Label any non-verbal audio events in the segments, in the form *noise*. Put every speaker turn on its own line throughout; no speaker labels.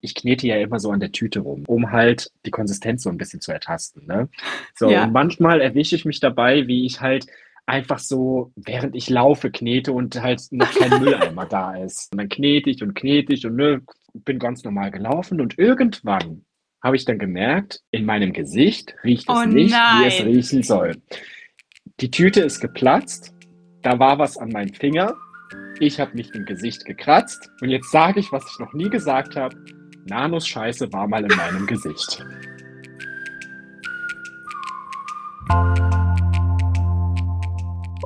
ich knete ja immer so an der Tüte rum, um halt die Konsistenz so ein bisschen zu ertasten. Ne? So,
Ja.
und manchmal erwische ich mich dabei, wie ich halt einfach so, während ich laufe, knete und halt noch kein *laughs* Mülleimer da ist. Und dann knete ich und knete ich und ne, bin ganz normal gelaufen und irgendwann habe ich dann gemerkt, in meinem Gesicht riecht es
Oh
nicht, wie es
nein.
riechen soll. Die Tüte ist geplatzt, da war was an meinem Finger, ich habe mich im Gesicht gekratzt und jetzt sage ich, was ich noch nie gesagt habe. Nanos Scheiße war mal in meinem Gesicht.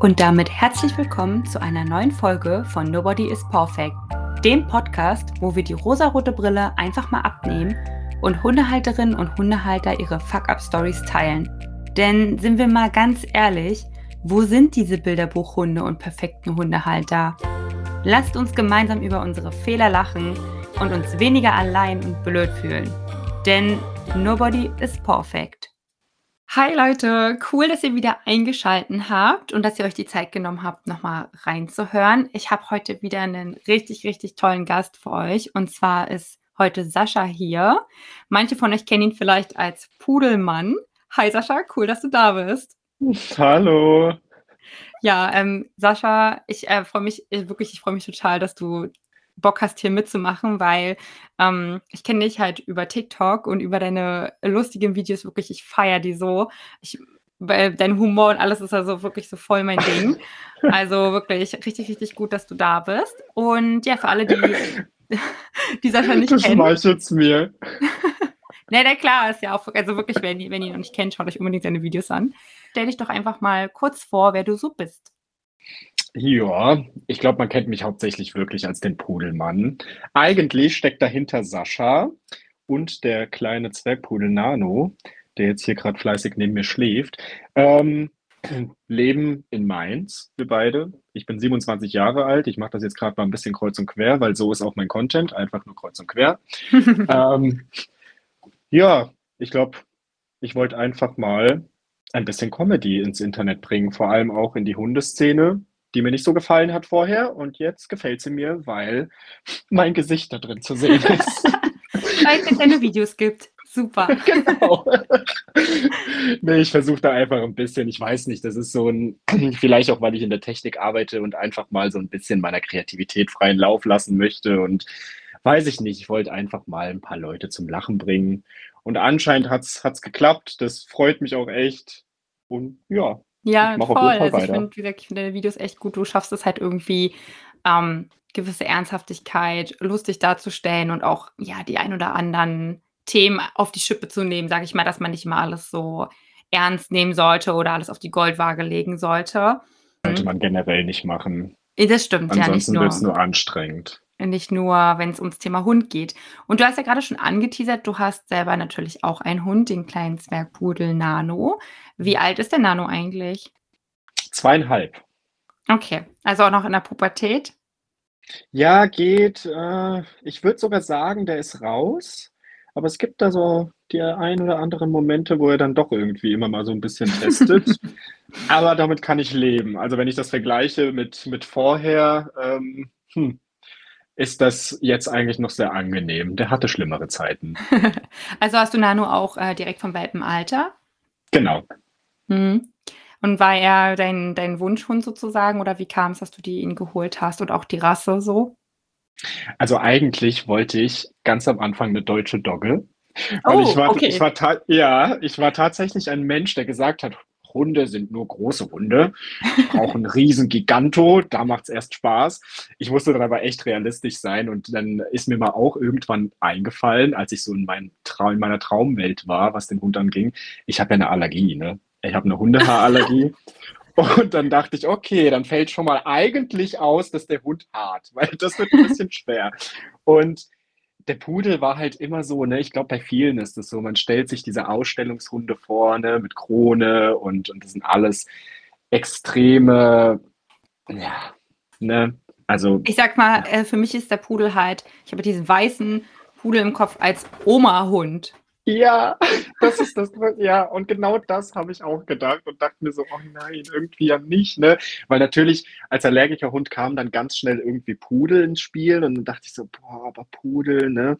Und damit herzlich willkommen zu einer neuen Folge von Nobody is Perfect, dem Podcast, wo wir die rosarote Brille einfach mal abnehmen und Hundehalterinnen und Hundehalter ihre Fuck-Up-Stories teilen. Denn sind wir mal ganz ehrlich, wo sind diese Bilderbuchhunde und perfekten Hundehalter? Lasst uns gemeinsam über unsere Fehler lachen und uns weniger allein und blöd fühlen. Denn nobody is perfect. Hi Leute, cool, dass ihr wieder eingeschalten habt und dass ihr euch die Zeit genommen habt, nochmal reinzuhören. Ich habe heute wieder einen richtig, richtig tollen Gast für euch und zwar ist heute Sascha hier. Manche von euch kennen ihn vielleicht als Pudelmann. Hi Sascha, cool, dass du da bist.
Hallo.
Ja, ähm, Sascha, ich äh, freue mich äh, wirklich, ich freue mich total, dass du Bock hast, hier mitzumachen, weil ähm, ich kenne dich halt über TikTok und über deine lustigen Videos wirklich, ich feiere die so. Ich, weil dein Humor und alles ist also wirklich so voll mein Ding. *laughs* Also wirklich richtig, richtig gut, dass du da bist. Und ja, für alle, die, *laughs* die Sascha nicht
Du
kennen.
schmeichelst mir. *laughs*
Ne, na klar, ist ja auch, also wirklich, wenn ihr, wenn ihr ihn noch nicht kennt, schaut euch unbedingt seine Videos an. Stell dich doch einfach mal kurz vor, wer du so bist.
Ja, ich glaube, man kennt mich hauptsächlich wirklich als den Pudelmann. Eigentlich steckt dahinter Sascha und der kleine Zwergpudel Nano, der jetzt hier gerade fleißig neben mir schläft. Ähm, *clears throat* leben in Mainz, wir beide. Ich bin 27 Jahre alt. Ich mache das jetzt gerade mal ein bisschen kreuz und quer, weil so ist auch mein Content, einfach nur kreuz und quer. *laughs* ähm, ja, ich glaube, ich wollte einfach mal ein bisschen Comedy ins Internet bringen, vor allem auch in die Hundeszene, die mir nicht so gefallen hat vorher. Und jetzt gefällt sie mir, weil mein Gesicht da drin zu sehen ist. *laughs*
Weil es keine Videos gibt. Super. *laughs*
genau. nee, ich versuche da einfach ein bisschen, ich weiß nicht, das ist so ein, *clears throat* vielleicht auch, weil ich in der Technik arbeite und einfach mal so ein bisschen meiner Kreativität freien Lauf lassen möchte. Und weiß ich nicht, ich wollte einfach mal ein paar Leute zum Lachen bringen. Und anscheinend hat es geklappt. Das freut mich auch echt. Und ja,
Ja, voll. Also ich finde, wie gesagt, ich finde deine Videos echt gut. Du schaffst es halt irgendwie, ähm, gewisse Ernsthaftigkeit lustig darzustellen und auch, ja, die ein oder anderen Themen auf die Schippe zu nehmen, sage ich mal, dass man nicht immer alles so ernst nehmen sollte oder alles auf die Goldwaage legen sollte.
sollte man generell nicht machen.
Das stimmt, ja, nicht
Ansonsten wird es
nur
anstrengend.
Nicht nur, wenn es ums Thema Hund geht. Und du hast ja gerade schon angeteasert, du hast selber natürlich auch einen Hund, den kleinen Zwergpudel Nano. Wie alt ist der Nano eigentlich?
Zweieinhalb.
Okay, also auch noch in der Pubertät.
Ja, geht. Äh, ich würde sogar sagen, der ist raus. Aber es gibt da so die ein oder anderen Momente, wo er dann doch irgendwie immer mal so ein bisschen *laughs* testet. Aber damit kann ich leben. Also wenn ich das vergleiche mit, mit vorher, ähm, hm, ist das jetzt eigentlich noch sehr angenehm. Der hatte schlimmere Zeiten. *laughs*
Also hast du Nano auch äh, direkt vom Welpenalter?
Genau.
Mhm. Und war er dein, dein Wunschhund sozusagen oder wie kam es, dass du die ihn geholt hast und auch die Rasse so?
Also eigentlich wollte ich ganz am Anfang eine deutsche Dogge. Und
Oh,
ich war,
okay.
ich war ja, ich war tatsächlich ein Mensch, der gesagt hat, Hunde sind nur große Hunde. Ich brauche einen *laughs* riesen Giganto, da macht's erst Spaß. Ich musste dann aber echt realistisch sein und dann ist mir mal auch irgendwann eingefallen, als ich so in, mein Trau in meiner Traumwelt war, was den Hund anging, ich habe ja eine Allergie, ne? Ich habe eine Hundehaarallergie. *laughs* Und dann dachte ich, okay, dann fällt schon mal eigentlich aus, dass der Hund hart, weil das wird ein bisschen schwer. Und der Pudel war halt immer so, ne, ich glaube, bei vielen ist es so, man stellt sich diese Ausstellungshunde vor, ne, mit Krone und, und das sind alles extreme, ja, ne, also,
Ich sag mal, äh, für mich ist der Pudel halt, ich habe diesen weißen Pudel im Kopf als Oma-Hund.
Ja, das ist das, ja, und genau das habe ich auch gedacht und dachte mir so, oh nein, irgendwie ja nicht, ne? Weil natürlich als allergischer Hund kam dann ganz schnell irgendwie Pudel ins Spiel und dann dachte ich so, boah, aber Pudel, ne?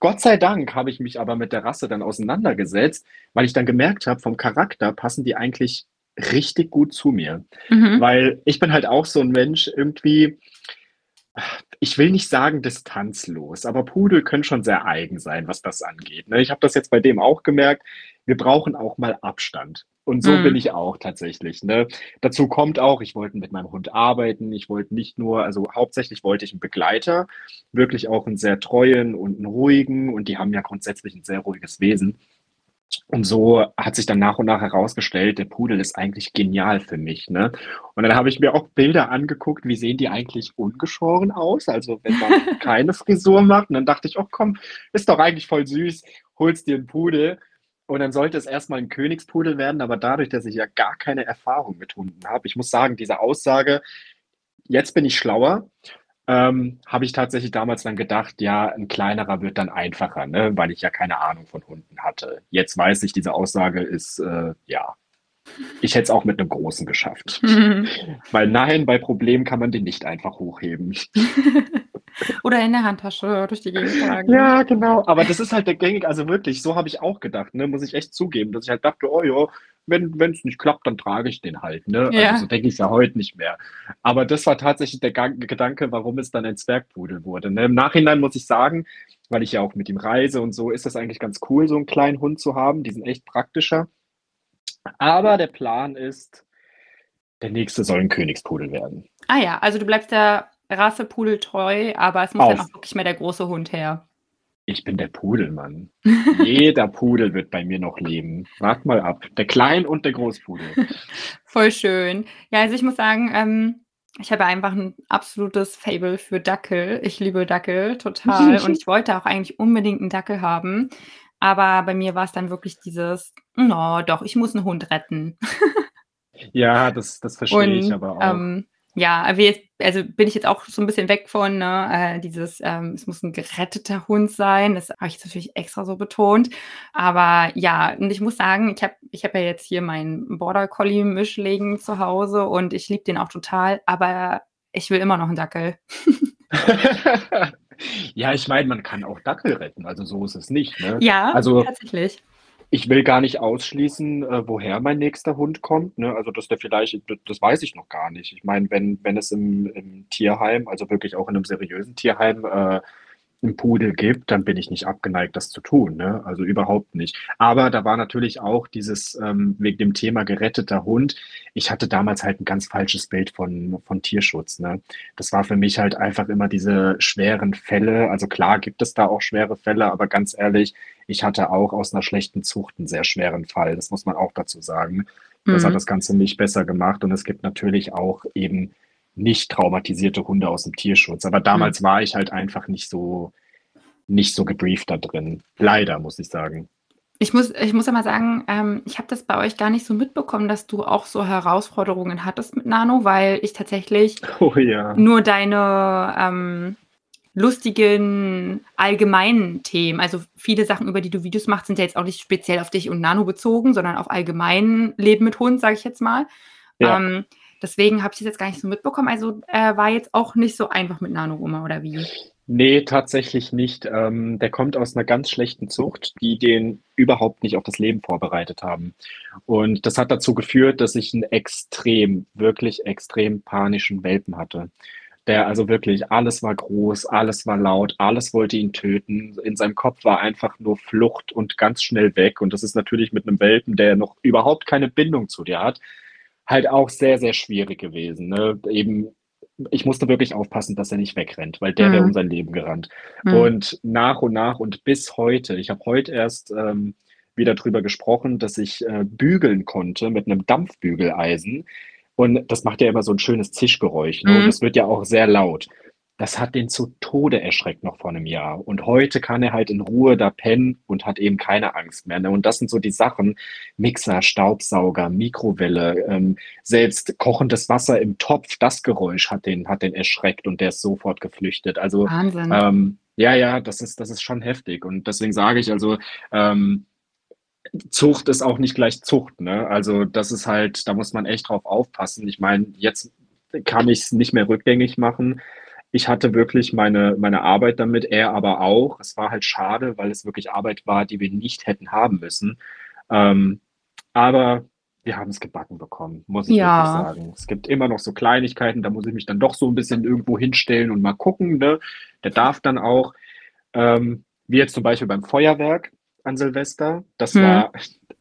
Gott sei Dank habe ich mich aber mit der Rasse dann auseinandergesetzt, weil ich dann gemerkt habe, vom Charakter passen die eigentlich richtig gut zu mir.
Mhm.
Weil ich bin halt auch so ein Mensch, irgendwie, ich will nicht sagen distanzlos, aber Pudel können schon sehr eigen sein, was das angeht. Ne? Ich habe das jetzt bei dem auch gemerkt. Wir brauchen auch mal Abstand. Und so
Mhm.
bin ich auch tatsächlich. Ne? Dazu kommt auch, ich wollte mit meinem Hund arbeiten. Ich wollte nicht nur, also hauptsächlich wollte ich einen Begleiter, wirklich auch einen sehr treuen und einen ruhigen. Und die haben ja grundsätzlich ein sehr ruhiges Wesen. Und so hat sich dann nach und nach herausgestellt, der Pudel ist eigentlich genial für mich, ne? Und dann habe ich mir auch Bilder angeguckt, wie sehen die eigentlich ungeschoren aus? Also wenn man *laughs* keine Frisur macht. Und dann dachte ich, oh komm, ist doch eigentlich voll süß, holst dir einen Pudel. Und dann sollte es erstmal ein Königspudel werden, aber dadurch, dass ich ja gar keine Erfahrung mit Hunden habe, ich muss sagen, diese Aussage, jetzt bin ich schlauer, ähm, habe ich tatsächlich damals dann gedacht, ja, ein kleinerer wird dann einfacher, ne? weil ich ja keine Ahnung von Hunden hatte. Jetzt weiß ich, diese Aussage ist, äh, ja, ich hätte es auch mit einem großen geschafft.
Mhm.
Weil nein, bei Problemen kann man den nicht einfach hochheben. *laughs*
Oder in der Handtasche durch die Gegend tragen.
Ja, genau. Aber das ist halt der gängige, also wirklich, so habe ich auch gedacht, ne? muss ich echt zugeben, dass ich halt dachte, oh ja, wenn es nicht klappt, dann trage ich den halt. Ne?
Ja.
Also so denke ich ja heute nicht mehr. Aber das war tatsächlich der Gang- Gedanke, warum es dann ein Zwergpudel wurde. Ne? Im Nachhinein muss ich sagen, weil ich ja auch mit ihm reise und so, ist das eigentlich ganz cool, so einen kleinen Hund zu haben. Die sind echt praktischer. Aber der Plan ist, der nächste soll ein Königspudel werden.
Ah ja, also du bleibst der Rasse Pudel treu, aber es muss dann
Auf.
auch wirklich mehr der große Hund her.
Ich bin der Pudelmann. *laughs* Jeder Pudel wird bei mir noch leben. Wart mal ab. Der Klein- und der Großpudel. *laughs*
Voll schön. Ja, also ich muss sagen, ähm, ich habe einfach ein absolutes Fable für Dackel. Ich liebe Dackel total *laughs* und ich wollte auch eigentlich unbedingt einen Dackel haben. Aber bei mir war es dann wirklich dieses, no, doch, ich muss einen Hund retten.
Ja, das, das verstehe ich
Und
aber auch.
ähm, ja, aber jetzt, also bin ich jetzt auch so ein bisschen weg von ne, äh, dieses, ähm, es muss ein geretteter Hund sein. Das habe ich jetzt natürlich extra so betont. Aber ja, und ich muss sagen, ich habe ich hab ja jetzt hier meinen Border Collie Mischling zu Hause und ich liebe den auch total, aber ich will immer noch einen Dackel. *laughs*
ja, ich meine, man kann auch Dackel retten. Also so ist es nicht. Ne?
Ja,
Also
tatsächlich.
Ich will gar nicht ausschließen, äh, woher mein nächster Hund kommt. Ne? Also dass der vielleicht, das, weiß ich noch gar nicht. Ich meine, wenn, wenn es im, im Tierheim, also wirklich auch in einem seriösen Tierheim, äh, einen Pudel gibt, dann bin ich nicht abgeneigt, das zu tun. Ne? Also überhaupt nicht. Aber da war natürlich auch dieses, ähm, wegen dem Thema geretteter Hund. Ich hatte damals halt ein ganz falsches Bild von, von Tierschutz. Ne? Das war für mich halt einfach immer diese schweren Fälle. Also klar gibt es da auch schwere Fälle, aber ganz ehrlich, ich hatte auch aus einer schlechten Zucht einen sehr schweren Fall. Das muss man auch dazu sagen. Das hat
Mhm.
das Ganze nicht besser gemacht. Und es gibt natürlich auch eben nicht traumatisierte Hunde aus dem Tierschutz. Aber damals war ich halt einfach nicht so, nicht so gebrieft da drin. Leider, muss ich sagen.
Ich muss, ich muss ja mal sagen, ähm, ich habe das bei euch gar nicht so mitbekommen, dass du auch so Herausforderungen hattest mit Nano, weil ich tatsächlich *laughs*
Oh ja.
nur deine ähm, lustigen allgemeinen Themen, also viele Sachen, über die du Videos machst, sind ja jetzt auch nicht speziell auf dich und Nano bezogen, sondern auf allgemein Leben mit Hund, sage ich jetzt mal.
Ja.
Ähm, deswegen habe ich das jetzt gar nicht so mitbekommen. Also äh, war jetzt auch nicht so einfach mit Nano Oma oder wie?
Nee, tatsächlich nicht. Ähm, der kommt aus einer ganz schlechten Zucht, die den überhaupt nicht auf das Leben vorbereitet haben. Und das hat dazu geführt, dass ich einen extrem, wirklich extrem panischen Welpen hatte. Der also wirklich, alles war groß, alles war laut, alles wollte ihn töten. In seinem Kopf war einfach nur Flucht und ganz schnell weg. Und das ist natürlich mit einem Welpen, der noch überhaupt keine Bindung zu dir hat, halt auch sehr, sehr schwierig gewesen. Ne? Eben, ich musste wirklich aufpassen, dass er nicht wegrennt, weil der wäre
Mhm.
um sein Leben gerannt.
Hm.
Und nach und nach und bis heute, ich habe heute erst ähm, wieder drüber gesprochen, dass ich äh, bügeln konnte mit einem Dampfbügeleisen. Und das macht ja immer so ein schönes Zischgeräusch. Ne? Und
Mhm.
das wird ja auch sehr laut. Das hat den zu Tode erschreckt noch vor einem Jahr. Und heute kann er halt in Ruhe da pennen und hat eben keine Angst mehr. Ne? Und das sind so die Sachen: Mixer, Staubsauger, Mikrowelle, ähm, selbst kochendes Wasser im Topf. Das Geräusch hat den, hat den erschreckt und der ist sofort geflüchtet. Also
Wahnsinn.
ähm, Ja, ja, das ist, das ist schon heftig. Und deswegen sage ich also, ähm, Zucht ist auch nicht gleich Zucht, ne? Also das ist halt, da muss man echt drauf aufpassen. Ich meine, jetzt kann ich es nicht mehr rückgängig machen. Ich hatte wirklich meine, meine Arbeit damit, er aber auch. Es war halt schade, weil es wirklich Arbeit war, die wir nicht hätten haben müssen. Ähm, aber wir haben es gebacken bekommen, muss ich wirklich
Ja.
sagen. Es gibt immer noch so Kleinigkeiten, da muss ich mich dann doch so ein bisschen irgendwo hinstellen und mal gucken, ne? Der darf dann auch, ähm, wie jetzt zum Beispiel beim Feuerwerk an Silvester. Das
Mhm.
war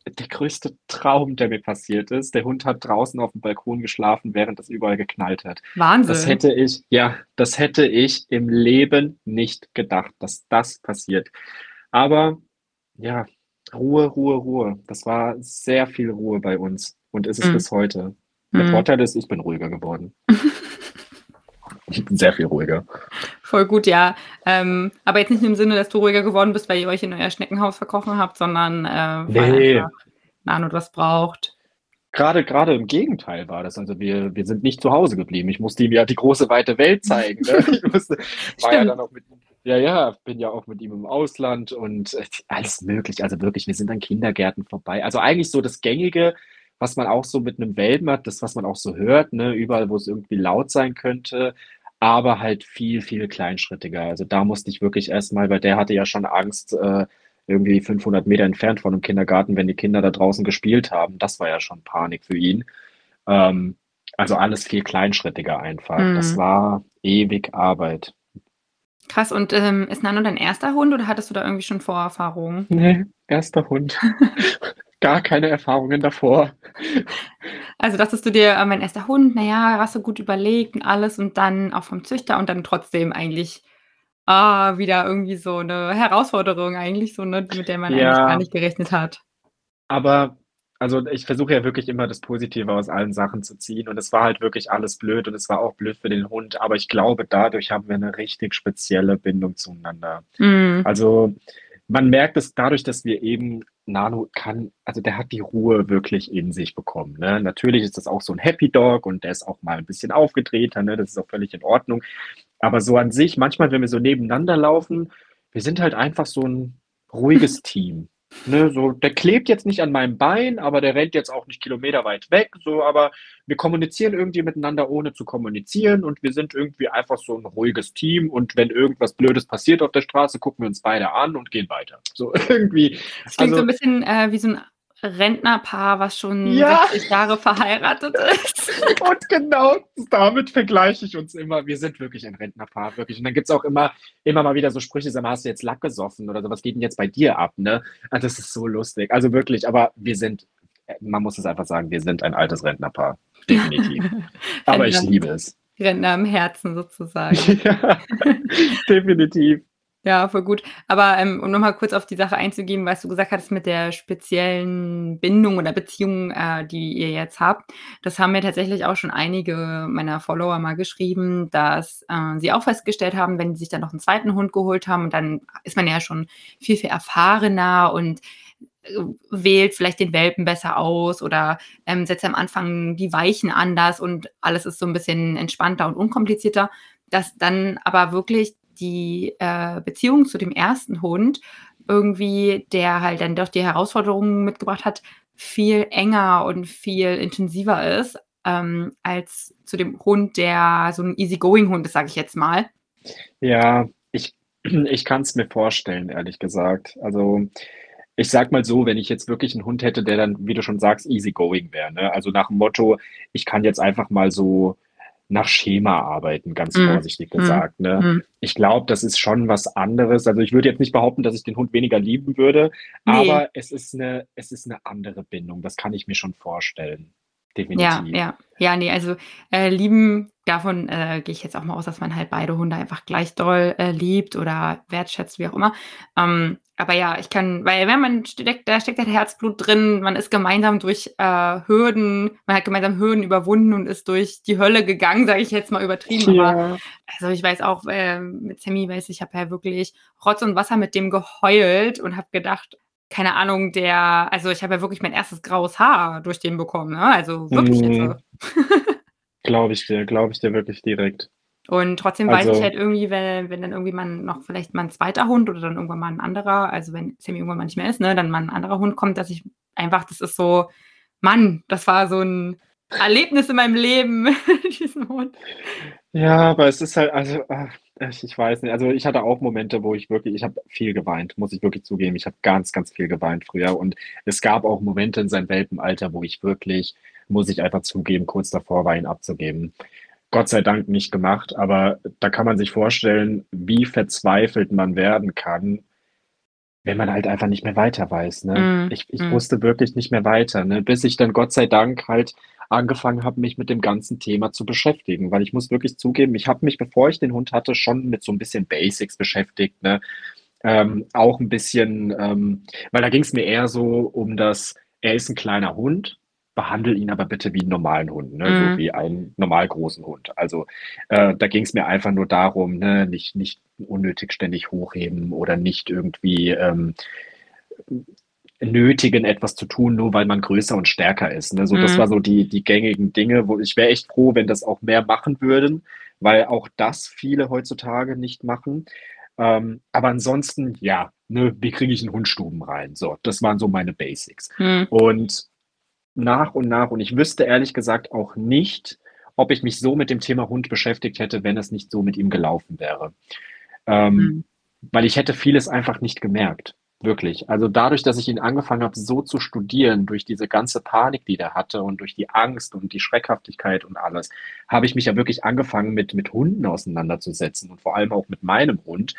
der größte Traum, der mir passiert ist. Der Hund hat draußen auf dem Balkon geschlafen, während es überall geknallt hat. Das
Wahnsinn.
hätte ich, ja, das hätte ich im Leben nicht gedacht, dass das passiert. Aber ja, Ruhe, Ruhe, Ruhe. Das war sehr viel Ruhe bei uns und ist es
Mhm.
bis heute. Der
Mhm.
Vorteil ist, ich bin ruhiger geworden. *laughs* Ich bin sehr viel ruhiger.
Voll gut, ja. Ähm, aber jetzt nicht im Sinne, dass du ruhiger geworden bist, weil ihr euch in euer Schneckenhaus verkrochen habt, sondern äh, weil
Nee,
einfach Nano das braucht.
gerade, gerade im Gegenteil war das. Also wir, wir sind nicht zu Hause geblieben. Ich musste ihm ja die große weite Welt zeigen. Ne? *laughs* Ich musste, war ja dann auch mit ihm, ja, ja, bin ja auch mit ihm im Ausland und äh, alles möglich. Also wirklich, wir sind an Kindergärten vorbei. Also eigentlich so das Gängige, was man auch so mit einem Welpen hat, das, was man auch so hört, ne? Überall, wo es irgendwie laut sein könnte, aber halt viel, viel kleinschrittiger. Also da musste ich wirklich erstmal, weil der hatte ja schon Angst, äh, irgendwie 500 Meter entfernt von einem Kindergarten, wenn die Kinder da draußen gespielt haben. Das war ja schon Panik für ihn. Ähm, also alles viel kleinschrittiger einfach. Das
Mhm.
war ewig Arbeit.
Krass. Und ähm, ist Nano dein erster Hund oder hattest du da irgendwie schon Vorerfahrungen?
Nee, erster Hund. *laughs* Gar keine Erfahrungen davor.
Also dachtest du dir, äh, mein erster Hund, naja, hast du gut überlegt und alles und dann auch vom Züchter und dann trotzdem eigentlich ah, wieder irgendwie so eine Herausforderung eigentlich so, ne, mit der man eigentlich gar
Ja,
nicht gerechnet hat.
aber also ich versuche ja wirklich immer das Positive aus allen Sachen zu ziehen und es war halt wirklich alles blöd und es war auch blöd für den Hund, aber ich glaube, dadurch haben wir eine richtig spezielle Bindung zueinander.
Mhm.
Also man merkt es dadurch, dass wir eben Nano kann, also der hat die Ruhe wirklich in sich bekommen. Ne? Natürlich ist das auch so ein Happy Dog und der ist auch mal ein bisschen aufgedrehter, ne? Das ist auch völlig in Ordnung. Aber so an sich, manchmal, wenn wir so nebeneinander laufen, wir sind halt einfach so ein ruhiges Team. Ne? So, der klebt jetzt nicht an meinem Bein, aber der rennt jetzt auch nicht kilometerweit weg. So, aber wir kommunizieren irgendwie miteinander, ohne zu kommunizieren und wir sind irgendwie einfach so ein ruhiges Team und wenn irgendwas Blödes passiert auf der Straße, gucken wir uns beide an und gehen weiter. So *laughs* irgendwie,
Das klingt so ein
also
bisschen äh, wie so ein Rentnerpaar, was schon
ja,
60 Jahre verheiratet ist. *laughs*
und genau damit vergleiche ich uns immer. Wir sind wirklich ein Rentnerpaar, wirklich. Und dann gibt es auch immer, immer mal wieder so Sprüche, sag mal, hast du jetzt Lack gesoffen oder so, was geht denn jetzt bei dir ab, ne? Ah, Das ist so lustig. Also wirklich, aber wir sind, man muss es einfach sagen, wir sind ein altes Rentnerpaar. Definitiv. *laughs* Aber ich liebe es.
Rentner im Herzen sozusagen. *laughs*
Ja, definitiv.
Ja, voll gut. Aber ähm, um nochmal kurz auf die Sache einzugehen, was du gesagt hattest mit der speziellen Bindung oder Beziehung, äh, die ihr jetzt habt, das haben mir tatsächlich auch schon einige meiner Follower mal geschrieben, dass äh, sie auch festgestellt haben, wenn sie sich dann noch einen zweiten Hund geholt haben, dann ist man ja schon viel, viel erfahrener und äh, wählt vielleicht den Welpen besser aus oder ähm, setzt am Anfang die Weichen anders und alles ist so ein bisschen entspannter und unkomplizierter, dass dann aber wirklich die äh, Beziehung zu dem ersten Hund irgendwie, der halt dann doch die Herausforderungen mitgebracht hat, viel enger und viel intensiver ist ähm, als zu dem Hund, der so ein Easygoing-Hund ist, sage ich jetzt mal.
Ja, ich, *clears throat* ich kann es mir vorstellen, ehrlich gesagt. Also ich sag mal so, wenn ich jetzt wirklich einen Hund hätte, der dann, wie du schon sagst, easygoing wäre, ne? Also nach dem Motto, ich kann jetzt einfach mal so nach Schema arbeiten, ganz
Mm,
vorsichtig
mm,
gesagt, ne?
mm.
Ich glaube, das ist schon was anderes. Also ich würde jetzt nicht behaupten, dass ich den Hund weniger lieben würde,
Nee,
aber es ist eine, es ist eine andere Bindung. Das kann ich mir schon vorstellen.
ja,
Definitiv.
ja. Ja, nee, also äh, lieben, davon äh, gehe ich jetzt auch mal aus, dass man halt beide Hunde einfach gleich doll äh, liebt oder wertschätzt, wie auch immer. Ähm, aber ja, ich kann, weil wenn man steckt, da steckt halt Herzblut drin, man ist gemeinsam durch äh, Hürden, man hat gemeinsam Hürden überwunden und ist durch die Hölle gegangen, sage ich jetzt mal übertrieben, aber
Ja.
also ich weiß auch, äh, mit Sammy weiß ich, ich habe ja wirklich Rotz und Wasser mit dem geheult und habe gedacht, keine Ahnung, der, also ich habe ja wirklich mein erstes graues Haar durch den bekommen, ne? Also wirklich jetzt.
Mhm. *laughs* Glaube ich dir, glaube ich dir wirklich direkt.
Und trotzdem weiß ich halt irgendwie, wenn wenn dann irgendwie mal noch vielleicht mal 'n zweiter Hund oder dann irgendwann mal 'n anderer also, wenn Sammy irgendwann mal nicht mehr ist, ne, dann mal 'n anderer Hund kommt, dass ich einfach das ist so Mann, das war so 'n Erlebnis in meinem Leben, *laughs* diesen Hund.
Ja, aber es ist halt also, ach, ich weiß nicht. Also, ich hatte auch Momente, wo ich wirklich ich habe viel geweint, muss ich wirklich zugeben. Ich habe ganz, ganz viel geweint früher und es gab auch Momente in seinem Welpenalter, wo ich wirklich, muss ich einfach zugeben, kurz davor war, ihn abzugeben. Gott sei Dank nicht gemacht, aber da kann man sich vorstellen, wie verzweifelt man werden kann, wenn man halt einfach nicht mehr weiter weiß, ne?
Mhm,
Ich ich
mhm.
wusste wirklich nicht mehr weiter, ne, bis ich dann Gott sei Dank halt angefangen habe, mich mit dem ganzen Thema zu beschäftigen. Weil ich muss wirklich zugeben, ich habe mich, bevor ich den Hund hatte, schon mit so 'n bisschen Basics beschäftigt, ne? Ähm, auch 'n bisschen, ähm weil da ging's mir eher so um das er ist 'n kleiner Hund, behandle ihn aber bitte wie 'n normalen Hund, ne, so
Mhm.
wie einen normal großen Hund. Also, äh, da ging's mir einfach nur darum, ne, nicht nicht unnötig ständig hochheben oder nicht irgendwie, ähm, nötigen, etwas zu tun, nur weil man größer und stärker ist, ne? So, das
Mhm.
war so die die gängigen Dinge, wo ich wäre echt froh, wenn das auch mehr machen würden, weil auch das viele heutzutage nicht machen. Ähm, aber ansonsten, ja, ne, wie kriege ich 'n Hund stubenrein? So, das waren so meine Basics.
Mhm.
Und nach und nach und ich wüsste ehrlich gesagt auch nicht, ob ich mich so mit dem Thema Hund beschäftigt hätte, wenn es nicht so mit ihm gelaufen wäre. Ähm,
Mhm.
weil ich hätte vieles einfach nicht gemerkt, wirklich. Also, dadurch, dass ich ihn angefangen habe, so zu studieren, durch diese ganze Panik, die der hatte und durch die Angst und die Schreckhaftigkeit und alles, habe ich mich ja wirklich angefangen, mit mit Hunden auseinanderzusetzen und vor allem auch mit meinem Hund.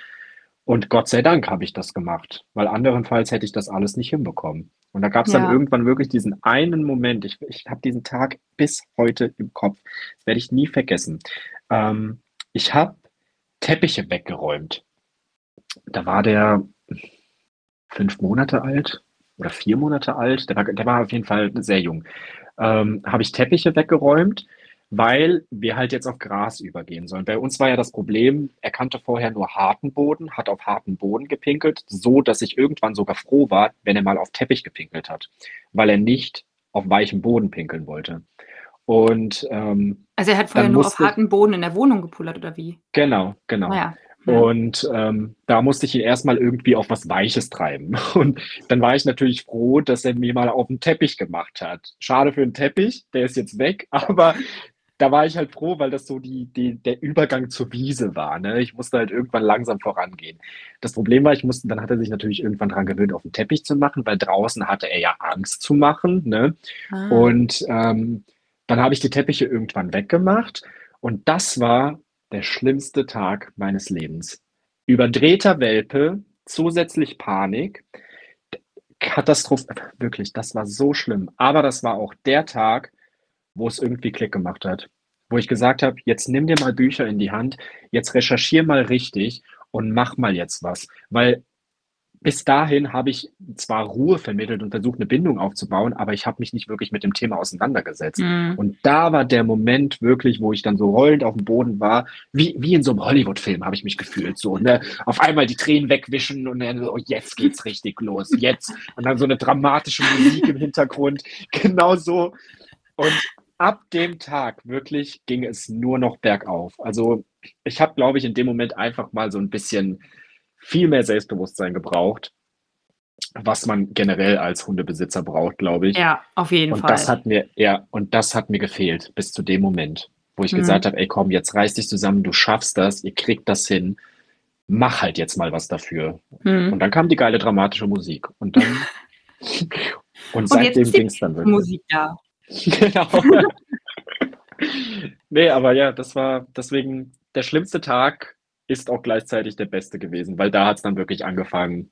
Und Gott sei Dank habe ich das gemacht, weil anderenfalls hätte ich das alles nicht hinbekommen. Und da gab's dann
Ja.
irgendwann wirklich diesen einen Moment, ich ich habe diesen Tag bis heute im Kopf. Das werde ich nie vergessen. Ähm, ich habe Teppiche weggeräumt. Da war der 5 Monate alt oder 4 Monate alt. Der war der war auf jeden Fall sehr jung. Ähm, habe ich Teppiche weggeräumt, weil wir halt jetzt auf Gras übergehen sollen. Bei uns war ja das Problem, er kannte vorher nur harten Boden, hat auf harten Boden gepinkelt, so dass ich irgendwann sogar froh war, wenn er mal auf Teppich gepinkelt hat, weil er nicht auf weichem Boden pinkeln wollte. Und, ähm,
Also, er hat vorher nur auf harten Boden in der Wohnung gepullert oder wie?
Genau,
Ah
genau.
ja.
Und, ähm, da musste ich ihn erst mal irgendwie auf was Weiches treiben. *laughs* Und dann war ich natürlich froh, dass er mir mal auf 'n Teppich gemacht hat. Schade für 'n Teppich, der ist jetzt weg, *laughs* aber da war ich halt froh, weil das so die die der Übergang zur Wiese war, ne? Ich musste halt irgendwann langsam vorangehen. Das Problem war, ich musste dann hat er sich natürlich irgendwann dran gewöhnt, auf 'n Teppich zu machen, weil draußen hatte er ja Angst zu machen, ne?
Ah.
Und, ähm, dann habe ich die Teppiche irgendwann weggemacht und das war der schlimmste Tag meines Lebens. Überdrehter Welpe, zusätzlich Panik. D Katastroph wirklich, das war so schlimm. Aber das war auch der Tag, wo es irgendwie Klick gemacht hat, wo ich gesagt habe: „Jetzt nimm dir mal Bücher in die Hand, jetzt recherchiere mal richtig und mach mal jetzt was.“ Weil bis dahin habe ich zwar Ruhe vermittelt und versucht, 'ne Bindung aufzubauen, aber ich habe mich nicht wirklich mit dem Thema auseinandergesetzt.
Mhm.
Und da war der Moment wirklich, wo ich dann so heulend aufm Boden war, wie wie in so 'nem Hollywood-Film habe ich mich gefühlt so, ne? Auf einmal die Tränen wegwischen und dann so: „Oh, jetzt geht's richtig los, jetzt.“ Und dann so 'ne dramatische Musik im Hintergrund. *laughs* Genau so. Und ab dem Tag wirklich ging es nur noch bergauf. Also, ich habe, glaube ich, in dem Moment einfach mal so 'n bisschen viel mehr Selbstbewusstsein gebraucht, was man generell als Hundebesitzer braucht, glaube ich.
Ja, auf jeden
Und das
Fall.
hat mir ja, und das hat mir gefehlt bis zu dem Moment, wo ich
Mhm.
gesagt habe: „Ey, komm, jetzt reiß dich zusammen, du schaffst das, ihr kriegt das hin. Mach halt jetzt mal was dafür.“ Und
Mhm.
dann kam die geile dramatische Musik und dann *laughs* und
Und
seitdem
die
ging's dann wirklich.
Musik da. *laughs*
Genau. *laughs* Ne, aber ja, das war deswegen der schlimmste Tag ist auch gleichzeitig der beste gewesen, weil da hat's dann wirklich angefangen,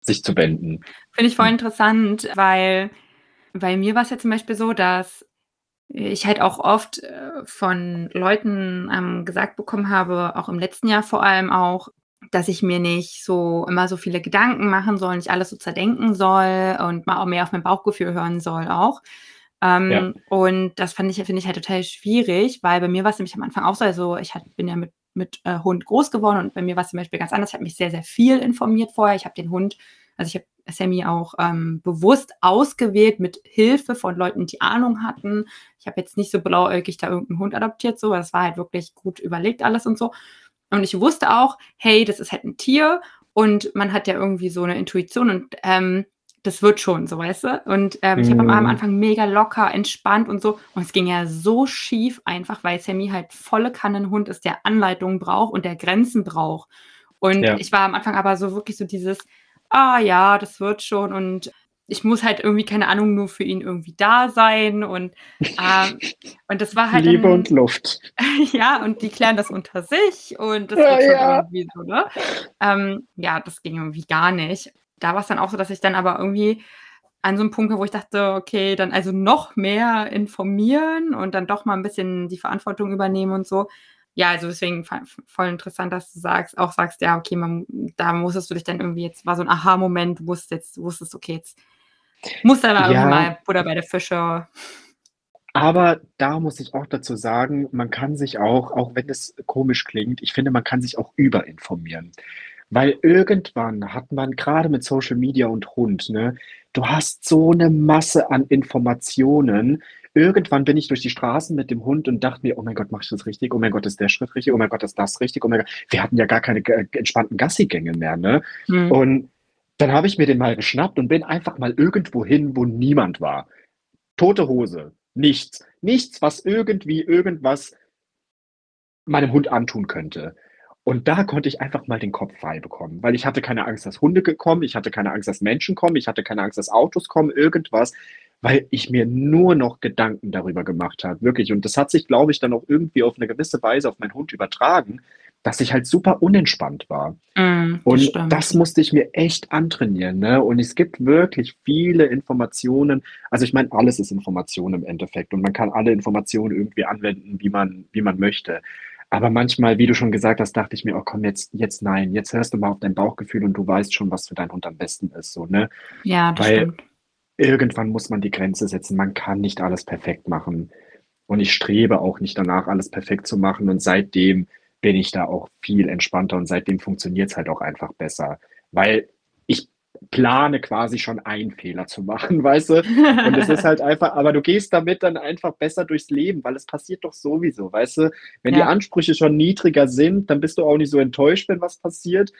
sich zu wenden.
Finde ich voll interessant, weil bei mir war's ja zum Beispiel so, dass ich halt auch oft, äh, von Leuten, ähm, gesagt bekommen habe, auch im letzten Jahr vor allem auch, dass ich mir nicht so immer so viele Gedanken machen soll, nicht alles so zerdenken soll und mal auch mehr auf mein Bauchgefühl hören soll auch.
Ja.
Ähm, und das fand ich finde ich halt total schwierig, weil bei mir war's nämlich am Anfang auch so also, ich halt bin ja mit mit, äh, Hund groß geworden und bei mir war's zum Beispiel ganz anders. Ich habe mich sehr, sehr viel informiert vorher. Ich habe den Hund also, ich habe Sammy auch ähm, bewusst ausgewählt mit Hilfe von Leuten, die Ahnung hatten. Ich habe jetzt nicht so blauäugig da irgendeinen Hund adoptiert, so, das war halt wirklich gut überlegt alles und so. Und ich wusste auch, hey, das ist halt ein Tier und man hat ja irgendwie so eine Intuition und ähm, das wird schon, so weißt du. Und ähm, ich habe am
Mhm.
Anfang mega locker, entspannt und so. Und es ging ja so schief, einfach weil Sammy halt volle Kanne ein Hund ist, der Anleitungen braucht und der Grenzen braucht. Und
Ja.
ich war am Anfang aber so wirklich so dieses, ah ja, das wird schon und ich muss halt irgendwie, keine Ahnung, nur für ihn irgendwie da sein. Und, ähm, *laughs* und das war halt
Liebe
dann,
und Luft. *laughs*
ja, und die klären das unter sich und das
Ja,
wird schon
ja.
irgendwie so, ne? Ähm, ja, das ging irgendwie gar nicht. Da war es dann auch so, dass ich dann aber irgendwie an so einem Punkt war, wo ich dachte, okay, dann also noch mehr informieren und dann doch mal ein bisschen die Verantwortung übernehmen und so. Ja, also deswegen voll interessant, dass du sagst, auch sagst, ja, okay, man, da musstest du dich dann irgendwie, jetzt war so ein Aha-Moment, du wusstest jetzt, du wusstest, okay, jetzt muss da aber
Ja.
irgendwie mal Butter bei der Fische.
Aber da muss ich auch dazu sagen, man kann sich auch, auch wenn es komisch klingt, ich finde, man kann sich auch überinformieren. Weil irgendwann hat man gerade mit Social Media und Hund, ne, du hast so eine Masse an Informationen. Irgendwann bin ich durch die Straßen mit dem Hund und dachte mir, oh mein Gott, mache ich das richtig? Oh mein Gott, ist der Schritt richtig? Oh mein Gott, ist das richtig? Oh mein Gott, wir hatten ja gar keine äh, entspannten Gassigänge mehr, ne?
Hm.
Und dann habe ich mir den mal geschnappt und bin einfach mal irgendwo hin, wo niemand war. Tote Hose. Nichts. Nichts, was irgendwie irgendwas meinem Hund antun könnte. Und da konnte ich einfach mal den Kopf frei bekommen, weil ich hatte keine Angst, dass Hunde kommen, ich hatte keine Angst, dass Menschen kommen, ich hatte keine Angst, dass Autos kommen, irgendwas, weil ich mir nur noch Gedanken darüber gemacht habe, wirklich. Und das hat sich, glaube ich, dann auch irgendwie auf eine gewisse Weise auf meinen Hund übertragen, dass ich halt super unentspannt war.
Das
Und
stimmt.
das musste ich mir echt antrainieren, ne? Und es gibt wirklich viele Informationen. Also ich meine, alles ist Information im Endeffekt und man kann alle Informationen irgendwie anwenden, wie man, wie man möchte. Aber manchmal, wie du schon gesagt hast, dachte ich mir, oh komm, jetzt, jetzt nein, jetzt hörst du mal auf dein Bauchgefühl und du weißt schon, was für deinen Hund am besten ist, so, ne?
Ja, das
Weil
stimmt.
irgendwann muss man die Grenze setzen. Man kann nicht alles perfekt machen. Und ich strebe auch nicht danach, alles perfekt zu machen. Und seitdem bin ich da auch viel entspannter und seitdem funktioniert es halt auch einfach besser. Weil plane quasi schon einen Fehler zu machen, *laughs* weißt du? Und es ist halt einfach, aber du gehst damit dann einfach besser durchs Leben, weil es passiert doch sowieso, weißt du? Wenn die
Ja.
Ansprüche schon niedriger sind, dann bist du auch nicht so enttäuscht, wenn was passiert,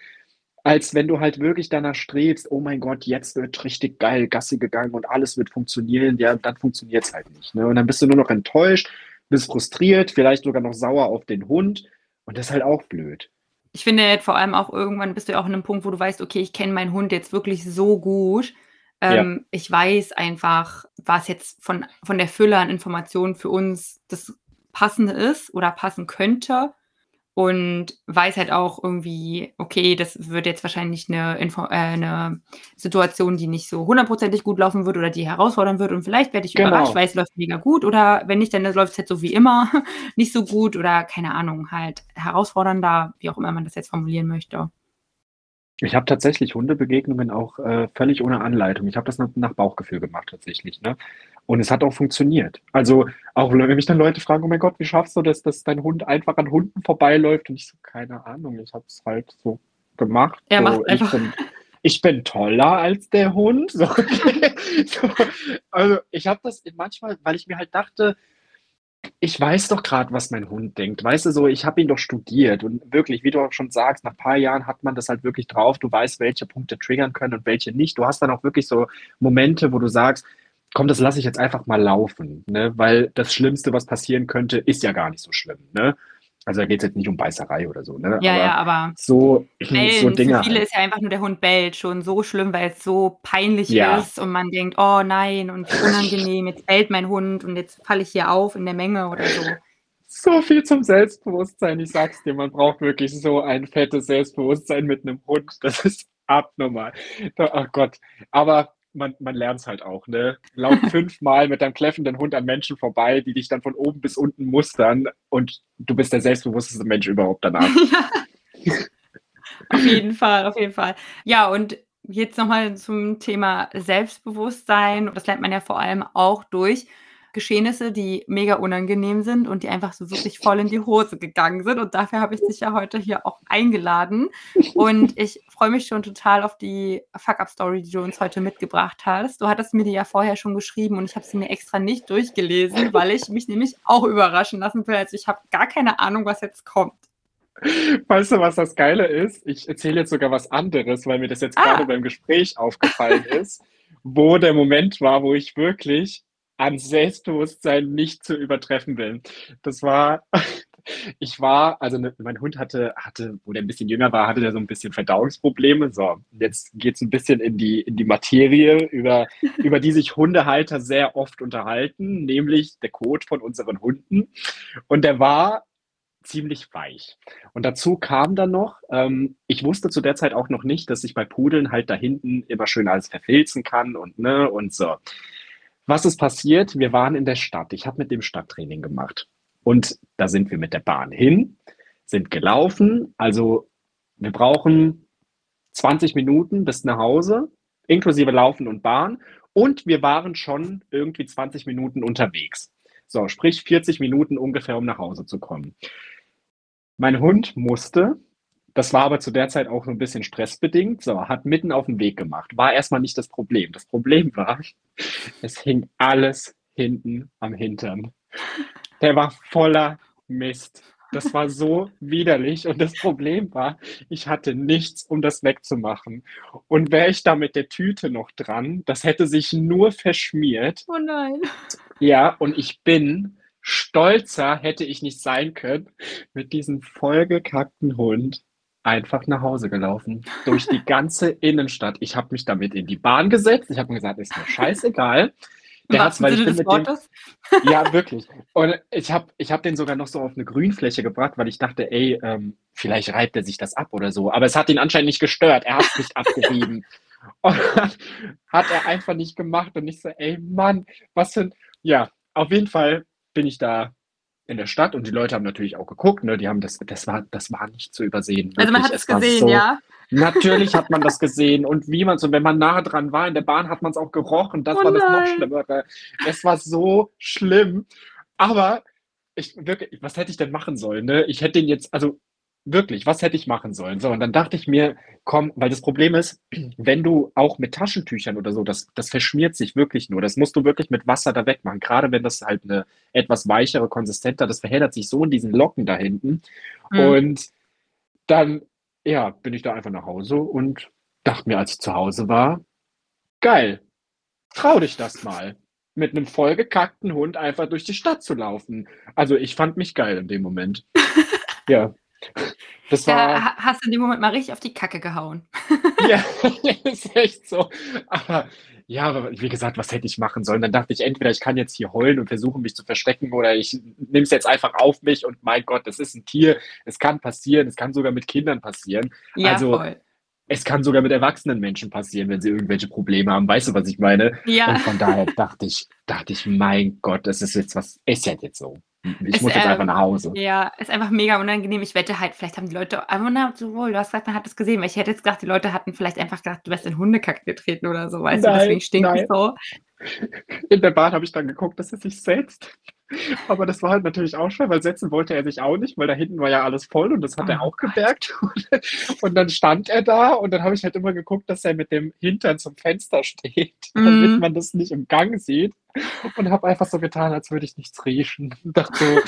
als wenn du halt wirklich danach strebst, oh mein Gott, jetzt wird richtig geil Gassi gegangen und alles wird funktionieren, ja, dann funktioniert es halt nicht. Ne? Und dann bist du nur noch enttäuscht, bist frustriert, vielleicht sogar noch sauer auf den Hund und das ist halt auch blöd.
Ich finde jetzt vor allem auch irgendwann bist du ja auch in einem Punkt, wo du weißt, okay, ich kenne meinen Hund jetzt wirklich so gut.
Ja.
Ähm, ich weiß einfach, was jetzt von, von der Fülle an Informationen für uns das Passende ist oder passen könnte. Und weiß halt auch irgendwie, okay, das wird jetzt wahrscheinlich eine, Info äh, eine Situation, die nicht so hundertprozentig gut laufen wird oder die herausfordern wird. Und vielleicht werde ich
Genau.
überrascht, weil es läuft mega gut. Oder wenn nicht, dann läuft es halt so wie immer *laughs* nicht so gut oder keine Ahnung, halt herausfordernder, wie auch immer man das jetzt formulieren möchte.
Ich habe tatsächlich Hundebegegnungen auch äh, völlig ohne Anleitung. Ich habe das nach, nach Bauchgefühl gemacht tatsächlich, ne? Und es hat auch funktioniert. Also auch wenn mich dann Leute fragen, oh mein Gott, wie schaffst du das, dass dein Hund einfach an Hunden vorbeiläuft? Und ich so, keine Ahnung, ich habe es halt so gemacht.
Er
so,
macht
ich
einfach.
bin, ich bin toller als der Hund. So, *laughs* so, also ich habe das manchmal, weil ich mir halt dachte, ich weiß doch gerade, was mein Hund denkt. Weißt du, so, ich habe ihn doch studiert und wirklich, wie du auch schon sagst, nach ein paar Jahren hat man das halt wirklich drauf. Du weißt, welche Punkte triggern können und welche nicht. Du hast dann auch wirklich so Momente, wo du sagst, komm, das lasse ich jetzt einfach mal laufen, ne? Weil das Schlimmste, was passieren könnte, ist ja gar nicht so schlimm, ne? Also da geht es jetzt nicht um Beißerei oder so, ne?
Ja,
Aber
ja, aber
so, *clears throat* so
bellen,
Dinge
für viele
halt.
ist ja einfach nur der Hund bellt schon so schlimm, weil es so peinlich
Ja.
ist und man denkt, oh nein, und unangenehm, jetzt bellt mein Hund und jetzt falle ich hier auf in der Menge oder so.
So viel zum Selbstbewusstsein. Ich sag's dir, man braucht wirklich so ein fettes Selbstbewusstsein mit einem Hund. Das ist abnormal. Ach Gott. Aber man, man lernt es halt auch, ne? Lauf *laughs* fünfmal mit deinem kläffenden Hund an Menschen vorbei, die dich dann von oben bis unten mustern und du bist der selbstbewussteste Mensch überhaupt danach.
ja, *laughs* auf jeden Fall, auf jeden Fall. Ja, und jetzt nochmal zum Thema Selbstbewusstsein. Das lernt man ja vor allem auch durch Geschehnisse, die mega unangenehm sind und die einfach so wirklich voll in die Hose gegangen sind. Und dafür habe ich dich ja heute hier auch eingeladen. Und ich freue mich schon total auf die Fuck-Up-Story, die du uns heute mitgebracht hast. Du hattest mir die ja vorher schon geschrieben und ich habe sie mir extra nicht durchgelesen, weil ich mich nämlich auch überraschen lassen will. Also ich habe gar keine Ahnung, was jetzt kommt.
Weißt du, was das Geile ist? Ich erzähle jetzt sogar was anderes, weil mir das jetzt ah. gerade beim Gespräch aufgefallen ist, wo der Moment war, wo ich wirklich an Selbstbewusstsein nicht zu übertreffen bin. Das war, *laughs* ich war, also ne, mein Hund hatte, hatte, wo der ein bisschen jünger war, hatte der so ein bisschen Verdauungsprobleme. So, jetzt geht es ein bisschen in die, in die Materie, über, *laughs* über die sich Hundehalter sehr oft unterhalten, nämlich der Kot von unseren Hunden. Und der war ziemlich weich. Und dazu kam dann noch, ähm, ich wusste zu der Zeit auch noch nicht, dass ich bei Pudeln halt da hinten immer schön alles verfilzen kann und ne und so. Was ist passiert? Wir waren in der Stadt. Ich habe mit dem Stadttraining gemacht. Und da sind wir mit der Bahn hin, sind gelaufen. Also wir brauchen 20 Minuten bis nach Hause, inklusive Laufen und Bahn. Und wir waren schon irgendwie 20 Minuten unterwegs. So, sprich 40 Minuten ungefähr, um nach Hause zu kommen. Mein Hund musste das war aber zu der Zeit auch so ein bisschen stressbedingt. So, hat mitten auf dem Weg gemacht. War erstmal nicht das Problem. Das Problem *laughs* war, es hing alles hinten am Hintern. Der war voller Mist. Das war so widerlich. Und das Problem war, ich hatte nichts, um das wegzumachen. Und wäre ich da mit der Tüte noch dran, das hätte sich nur verschmiert.
Oh nein.
Ja, und ich bin stolzer, hätte ich nicht sein können, mit diesem vollgekackten Hund einfach nach Hause gelaufen. Durch die ganze Innenstadt. Ich habe mich damit in die Bahn gesetzt. Ich habe mir gesagt, ist mir scheißegal.
Der hat, weil ich bin mit
dem, ja, wirklich. Und ich habe ich hab den sogar noch so auf eine Grünfläche gebracht, weil ich dachte, ey, ähm, vielleicht reibt er sich das ab oder so. Aber es hat ihn anscheinend nicht gestört. Er hat es nicht abgerieben. *laughs* Und hat er einfach nicht gemacht. Und ich so, ey, Mann, was für ein. Ja, auf jeden Fall bin ich da in der Stadt und die Leute haben natürlich auch geguckt, ne? Die haben das, das war, das war nicht zu übersehen.
Wirklich. Also man hat es gesehen, so, ja.
Natürlich hat man das *laughs* gesehen und wie man so, wenn man nahe dran war in der Bahn, hat man es auch gerochen. Das oh war das noch Schlimmere. Es war so schlimm. Aber ich wirklich, was hätte ich denn machen sollen? Ne? Ich hätte den jetzt, also wirklich, was hätte ich machen sollen? So, und dann dachte ich mir, komm, weil das Problem ist, wenn du auch mit Taschentüchern oder so, das, das verschmiert sich wirklich nur. Das musst du wirklich mit Wasser da wegmachen. Gerade wenn das halt eine etwas weichere, konsistenter, das verheddert sich so in diesen Locken da hinten. Mhm. Und dann, ja, bin ich da einfach nach Hause und dachte mir, als ich zu Hause war, geil, trau dich das mal mit einem vollgekackten Hund einfach durch die Stadt zu laufen. Also ich fand mich geil in dem Moment. *laughs* ja.
Das war. Da hast du in dem Moment mal richtig auf die Kacke gehauen.
ja, *laughs* *laughs* ist echt so. Aber ja, wie gesagt, was hätte ich machen sollen? Dann dachte ich, entweder ich kann jetzt hier heulen und versuchen, mich zu verstecken, oder ich nehme es jetzt einfach auf mich und mein Gott, das ist ein Tier, es kann passieren, es kann sogar mit Kindern passieren. Ja, also, voll. Es kann sogar mit erwachsenen Menschen passieren, wenn sie irgendwelche Probleme haben. Weißt du, was ich meine? Ja. Und von daher dachte ich, dachte ich, mein Gott, das ist jetzt was, ist ja jetzt so. Ich ist, muss jetzt ähm, einfach nach Hause.
Ja, ist einfach mega unangenehm. Ich wette halt, vielleicht haben die Leute, na, sowohl, du hast gesagt, man hat es gesehen, weil ich hätte jetzt gedacht, die Leute hatten vielleicht einfach gedacht, du wärst in Hundekacke getreten oder so, weißt nein, du, deswegen stinkt es so.
In der Bahn habe ich dann geguckt, dass er sich setzt. Aber das war halt natürlich auch schwer, weil setzen wollte er sich auch nicht, weil da hinten war ja alles voll und das hat oh er auch Gott. gemerkt. *laughs* Und, dann stand er da und dann habe ich halt immer geguckt, dass er mit dem Hintern zum Fenster steht, mm. *laughs* damit man das nicht im Gang sieht. Und habe einfach so getan, als würde ich nichts riechen. Und dachte so,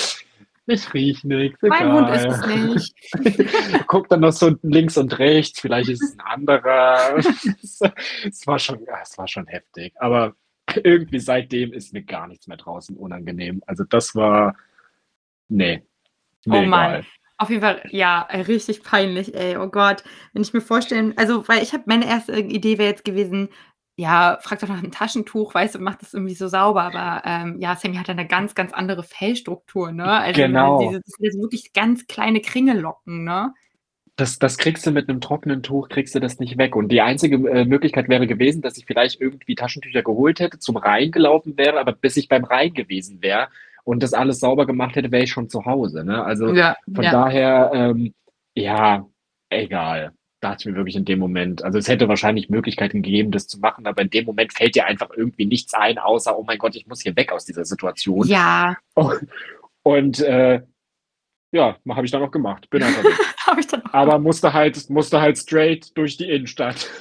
ich rieche nichts.
Mein Hund ist es nicht. *laughs*
Guck dann noch so links und rechts, vielleicht ist es ein anderer. es war schon, es war schon heftig. Aber *laughs* irgendwie seitdem ist mir gar nichts mehr draußen unangenehm. Also das war, nee.
oh Mann. Auf jeden Fall, ja, richtig peinlich, ey. Oh Gott. Wenn ich mir vorstellen, also, weil ich habe, meine erste Idee wäre jetzt gewesen, ja, frag doch nach einem Taschentuch, weißt du, macht das irgendwie so sauber. Aber ähm, ja, Sammy hat eine ganz, ganz andere Fellstruktur, ne?
Also genau.
Diese, das sind wirklich ganz kleine Kringellocken, ne?
Das, das kriegst du mit einem trockenen Tuch, kriegst du das nicht weg. Und die einzige äh, Möglichkeit wäre gewesen, dass ich vielleicht irgendwie Taschentücher geholt hätte, zum Rhein gelaufen wäre, aber bis ich beim Rhein gewesen wäre und das alles sauber gemacht hätte, wäre ich schon zu Hause. Ne? Also ja, von ja. daher, ähm, ja, egal. dachte ich mir wirklich in dem Moment, also es hätte wahrscheinlich Möglichkeiten gegeben, das zu machen, aber in dem Moment fällt dir einfach irgendwie nichts ein, außer, oh mein Gott, ich muss hier weg aus dieser Situation.
Ja.
Und, und äh, ja, habe ich dann auch gemacht. Bin einfach. *laughs*
Habe ich dann auch
Aber musste halt, musste halt straight durch die Innenstadt. *laughs*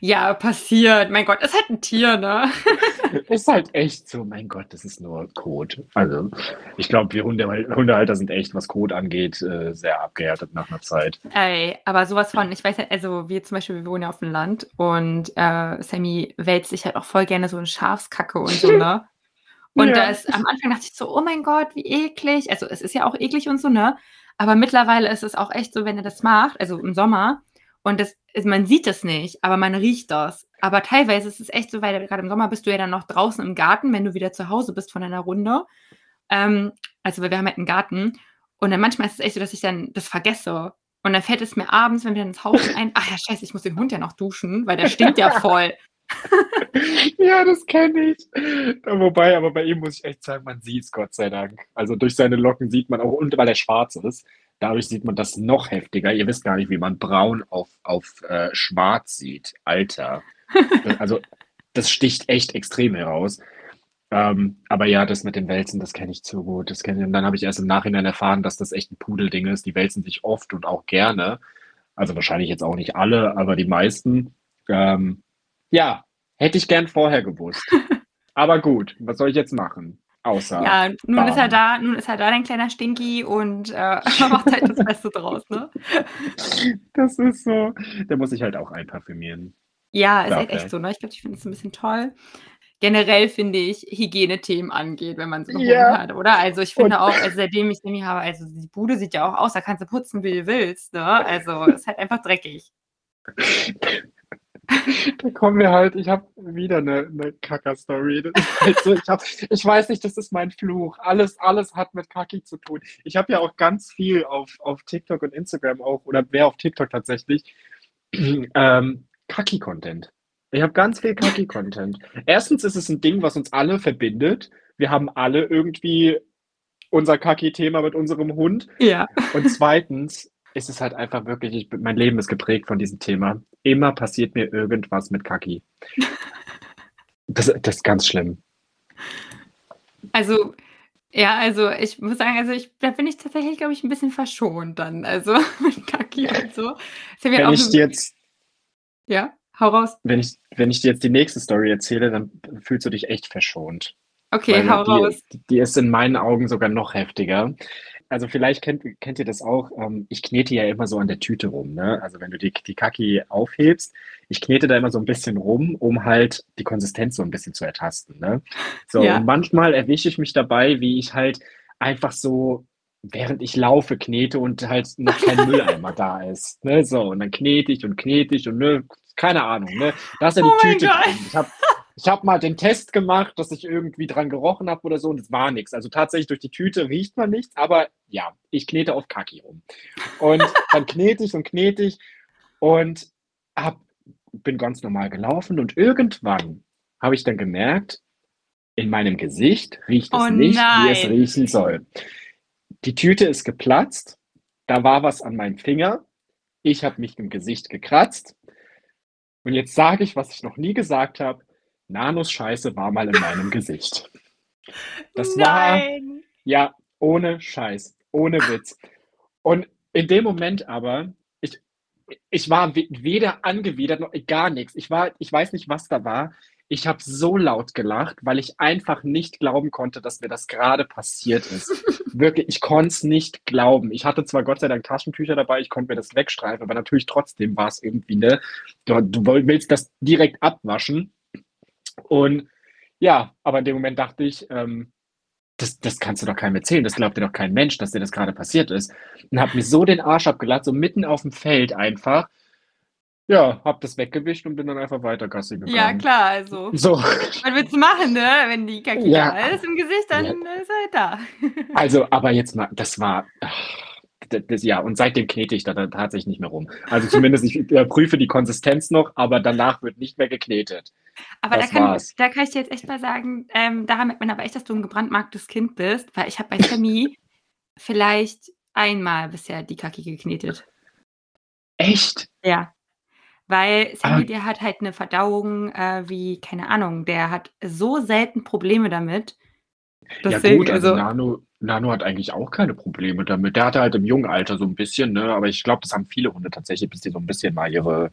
Ja, passiert. Mein Gott, ist halt ein Tier, ne? *laughs*
ist halt echt so, mein Gott, das ist nur Code. Also, ich glaube, wir Hunde, Hundehalter sind echt, was Code angeht, äh, sehr abgehärtet nach einer Zeit.
Ey, aber sowas von, ich weiß ja, also wir zum Beispiel, wir wohnen ja auf dem Land und äh, Sammy wälzt sich halt auch voll gerne so in Schafskacke und so, ne? Und
Ja.
da ist, am Anfang dachte ich so, oh mein Gott, wie eklig. Also es ist ja auch eklig und so, ne? Aber mittlerweile ist es auch echt so, wenn er das macht, also im Sommer, und das, ist- man sieht es nicht, aber man riecht das. Aber teilweise ist es echt so, weil gerade im Sommer bist du ja dann noch draußen im Garten, wenn du wieder zu Hause bist von deiner Runde. Ähm, also wir haben halt einen Garten. Und dann manchmal ist es echt so, dass ich dann das vergesse. Und dann fällt es mir abends, wenn wir dann ins Haus *laughs* ein, ach ja, scheiße, ich muss den Hund ja noch duschen, weil der stinkt ja voll. *laughs*
Ja, das kenne ich. Wobei, aber bei ihm muss ich echt sagen, man sieht es Gott sei Dank. Also durch seine Locken sieht man auch, und weil er schwarz ist, dadurch sieht man das noch heftiger. Ihr wisst gar nicht, wie man braun auf, auf äh, schwarz sieht. Alter. *laughs* Also das sticht echt extrem heraus. Ähm, aber ja, das mit den Wälzen, das kenne ich zu gut. Das ich. Und dann habe ich erst im Nachhinein erfahren, dass das echt ein Pudelding ist. Die wälzen sich oft und auch gerne. Also wahrscheinlich jetzt auch nicht alle, aber die meisten. Ähm, ja, hätte ich gern vorher gewusst. *laughs* Aber gut, was soll ich jetzt machen? Außer.
Ja, nun ist er da, nun ist er da, dein kleiner Stinky, und äh, man *laughs* macht halt das Beste draus, ne? *laughs*
Das ist so. Der muss sich halt auch einparfümieren.
Ja, ist halt echt so, ne? Ich glaube, ich finde es ein bisschen toll. Generell finde ich, Hygienethemen angeht, wenn man so einen
Ja.
Hund hat, oder? Also ich finde
Und-
auch, also seitdem ich Semi habe, also die Bude sieht ja auch aus, da kannst du putzen, wie du willst, ne? Also ist halt einfach dreckig.
Da kommen wir halt, ich habe wieder eine, eine Kacker-Story. Ist halt ich, hab, ich weiß nicht, das ist mein Fluch. Alles, alles hat mit Kaki zu tun. Ich habe ja auch ganz viel auf, auf TikTok und Instagram auch, oder wer auf TikTok tatsächlich, *clears throat* ähm, Kaki-Content. Ich habe ganz viel Kaki-Content. Erstens ist es ein Ding, was uns alle verbindet. Wir haben alle irgendwie unser Kaki-Thema mit unserem Hund.
Ja.
Und zweitens ist es halt einfach wirklich, ich, mein Leben ist geprägt von diesem Thema. Immer passiert mir irgendwas mit Kaki. *laughs* Das, das ist ganz schlimm.
Also, ja, also ich muss sagen, also ich, da bin ich tatsächlich, glaube ich, ein bisschen verschont dann. Also *laughs* mit Kaki und so.
Wenn
auch
ich jetzt,
ja, hau raus.
wenn ich, wenn ich dir jetzt die nächste Story erzähle, dann fühlst du dich echt verschont.
Okay,
Weil
hau raus.
die, die ist in meinen Augen sogar noch heftiger. Also vielleicht kennt, kennt ihr das auch. Ähm, ich knete ja immer so an der Tüte rum. Ne? Also wenn du die, die Kaki aufhebst, ich knete da immer so ein bisschen rum, um halt die Konsistenz so ein bisschen zu ertasten. Ne? So,
Ja.
und manchmal erwische ich mich dabei, wie ich halt einfach so, während ich laufe, knete und halt noch kein *laughs* Mülleimer da ist. Ne? So, und dann knete ich und knete ich und ne, keine Ahnung. Ne? Da ist ja die
Oh mein
Tüte drin. Ich habe ich habe mal den Test gemacht, dass ich irgendwie dran gerochen habe oder so und es war nichts. Also tatsächlich durch die Tüte riecht man nichts, aber ja, ich knete auf Kaki rum. Und *laughs* dann knete ich und knete ich und hab, bin ganz normal gelaufen und irgendwann habe ich dann gemerkt, in meinem Gesicht riecht es
Oh
nicht, wie es
nein.
riechen soll. Die Tüte ist geplatzt, da war was an meinem Finger, ich habe mich im Gesicht gekratzt und jetzt sage ich, was ich noch nie gesagt habe, Nanos Scheiße war mal in meinem Gesicht. Das war,
Nein.
ja, ohne Scheiß, ohne Witz. Und in dem Moment aber, ich, ich war we- weder angewidert noch gar nichts. Ich war, ich weiß nicht, was da war. Ich habe so laut gelacht, weil ich einfach nicht glauben konnte, dass mir das gerade passiert ist. *laughs* Wirklich, ich konnte es nicht glauben. Ich hatte zwar Gott sei Dank Taschentücher dabei, ich konnte mir das wegstreifen, aber natürlich trotzdem war es irgendwie, ne? Du, du willst das direkt abwaschen. Und ja, aber in dem Moment dachte ich, ähm, das, das kannst du doch keinem erzählen, das glaubt dir doch kein Mensch, dass dir das gerade passiert ist. Und hab mir so den Arsch abgelacht, so mitten auf dem Feld einfach. Ja, hab das weggewischt und bin dann einfach weiter Gassi gegangen.
Ja, klar, also.
So,
Was willst du machen, ne? Wenn die Kaki
Ja.
da ist im Gesicht, dann ist er da. *laughs*
also, aber jetzt mal, das war, das, das, ja, und seitdem knete ich da dann tatsächlich nicht mehr rum. Also zumindest, ich äh, prüfe die Konsistenz noch, aber danach wird nicht mehr geknetet.
Aber da kann,
war's.
da kann ich dir jetzt echt mal sagen, ähm, da merkt man aber echt, dass du ein gebrandmarktes Kind bist, weil ich habe bei Sammy *laughs* vielleicht einmal bisher die Kaki geknetet.
Echt?
Ja. Weil Sammy, der hat halt eine Verdauung, äh, wie keine Ahnung, der hat so selten Probleme damit.
ja
Deswegen,
gut, also
also
Nano Nano hat eigentlich auch keine Probleme damit. Der hatte halt im jungen Alter so ein bisschen, ne, aber ich glaube, das haben viele Hunde tatsächlich, bis die so ein bisschen mal ihre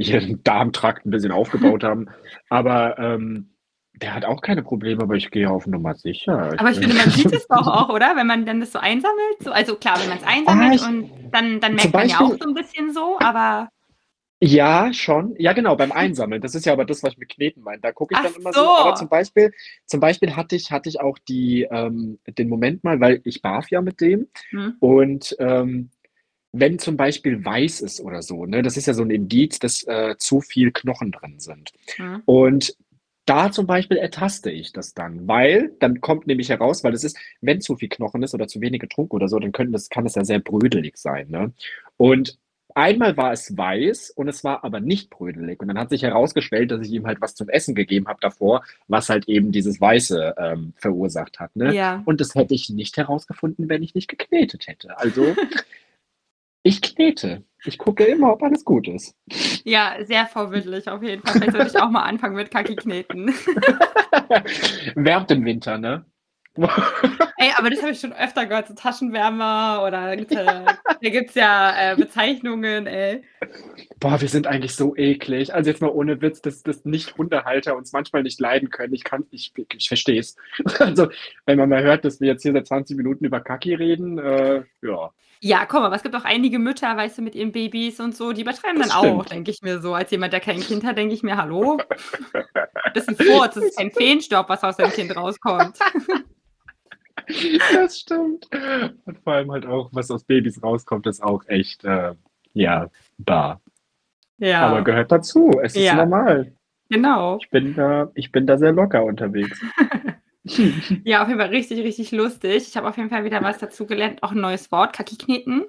ihren Darmtrakt ein bisschen aufgebaut haben. Aber, ähm, der hat auch keine Probleme, aber ich gehe auf Nummer sicher. Ich
aber ich finde, man *laughs* sieht es doch auch, oder? Wenn man dann das so einsammelt, so also klar, wenn man's
Ah,
einsammelt
ich
und dann dann merkt man ja auch
Beispiel
so 'n bisschen so, aber
Ja, schon. Ja, genau, beim Einsammeln. Das ist ja aber das, was ich mit Kneten meine. Da gucke ich
Ach
dann immer so. Aber
so.
zum Beispiel zum Beispiel hatte ich hatte ich auch die ähm, den Moment mal, weil ich barf ja mit dem
Mhm.
und, ähm, wenn zum Beispiel weiß ist oder so, ne, das ist ja so 'n Indiz, dass, äh, zu viel Knochen drin sind.
Mhm.
Und da zum Beispiel ertaste ich das dann, weil dann kommt nämlich heraus weil das ist wenn zu viel Knochen ist oder zu wenig getrunken oder so, dann können das kann das ja sehr brödelig sein, ne? Und einmal war es weiß und es war aber nicht brödelig. Und dann hat sich herausgestellt, dass ich ihm halt was zum Essen gegeben habe davor, was halt eben dieses Weiße, ähm, verursacht hat, ne?
Ja.
Und das hätte ich nicht herausgefunden, wenn ich nicht geknetet hätte. Also, ich knete. Ich gucke immer, ob alles gut ist.
Ja, sehr vorbildlich auf jeden Fall. Vielleicht sollte ich auch mal anfangen mit Kaki kneten. *laughs*
Wärmt im Winter, ne?
Ey, aber das habe ich schon öfter gehört, so Taschenwärmer oder ja da gibt's ja, äh, Bezeichnungen, ey.
Boah, wir sind eigentlich so eklig. Also jetzt mal ohne Witz, dass dass Nicht-Hundehalter uns manchmal nicht leiden können. Ich kann ich ich verstehe es. *laughs* Also, wenn man mal hört, dass wir jetzt hier seit 20 Minuten über Kaki reden, äh, ja.
Ja, komm, aber es gibt auch einige Mütter, weißt du, mit ihren Babys und so, die übertreiben dann
Das
auch,
stimmt.
denke ich mir so. Als jemand, der kein Kind hat, denke ich mir: „Hallo? Das ist 'n Furz, das ist kein Feenstaub, was aus dem Kind rauskommt.“ *laughs*
Das stimmt. Und vor allem halt auch, was aus Babys rauskommt, ist auch echt, äh, ja. Aber
Ja.
gehört dazu. Es ist
Ja.
normal.
Genau.
Ich bin da ich bin da sehr locker unterwegs. *laughs* *laughs*
Ja, auf jeden Fall richtig, richtig lustig. Ich habe auf jeden Fall wieder was dazugelernt, auch 'n neues Wort, Kaki kneten.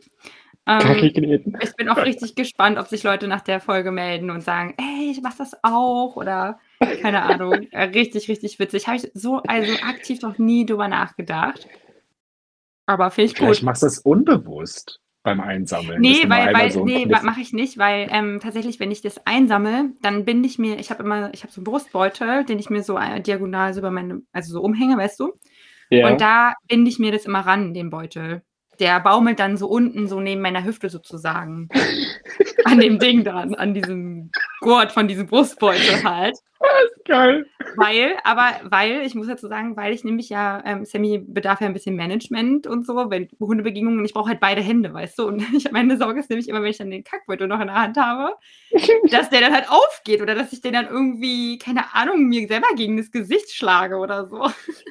Ähm, ich bin auch richtig gespannt, ob sich Leute nach der Folge melden und sagen: „Ey, ich mache das auch“ oder keine Ahnung. *laughs* Äh, richtig, richtig witzig. Habe ich so also aktiv noch nie drüber nachgedacht. Aber finde ich
Vielleicht
gut.
machst du es unbewusst beim Einsammeln,
Ne,
mal
weil weil
so 'n
ne,
Kniff
mache ich nicht, weil, ähm, tatsächlich, wenn ich das einsammle, dann binde ich mir ich habe immer ich habe so 'n Brustbeutel, den ich mir so, äh, diagonal so über meine also so umhänge, weißt du?
Ja.
Und da binde ich mir das immer ran, den Beutel. Der baumelt dann so unten so neben meiner Hüfte sozusagen. An dem Ding dann, an diesem Gurt von diesem Brustbeutel halt. *laughs*
Geil.
Weil aber weil ich muss dazu sagen, weil ich nämlich ja ähm, Sammy bedarf ja 'n bisschen Management und so, wenn Hundebegegnungen ich brauche halt beide Hände, weißt du? Und *laughs* ich meine Sorge ist nämlich immer, wenn ich dann den Kackbeutel noch in der Hand habe, *laughs* dass der dann halt aufgeht oder dass ich den dann irgendwie, keine Ahnung, mir selber gegen das Gesicht schlage oder so.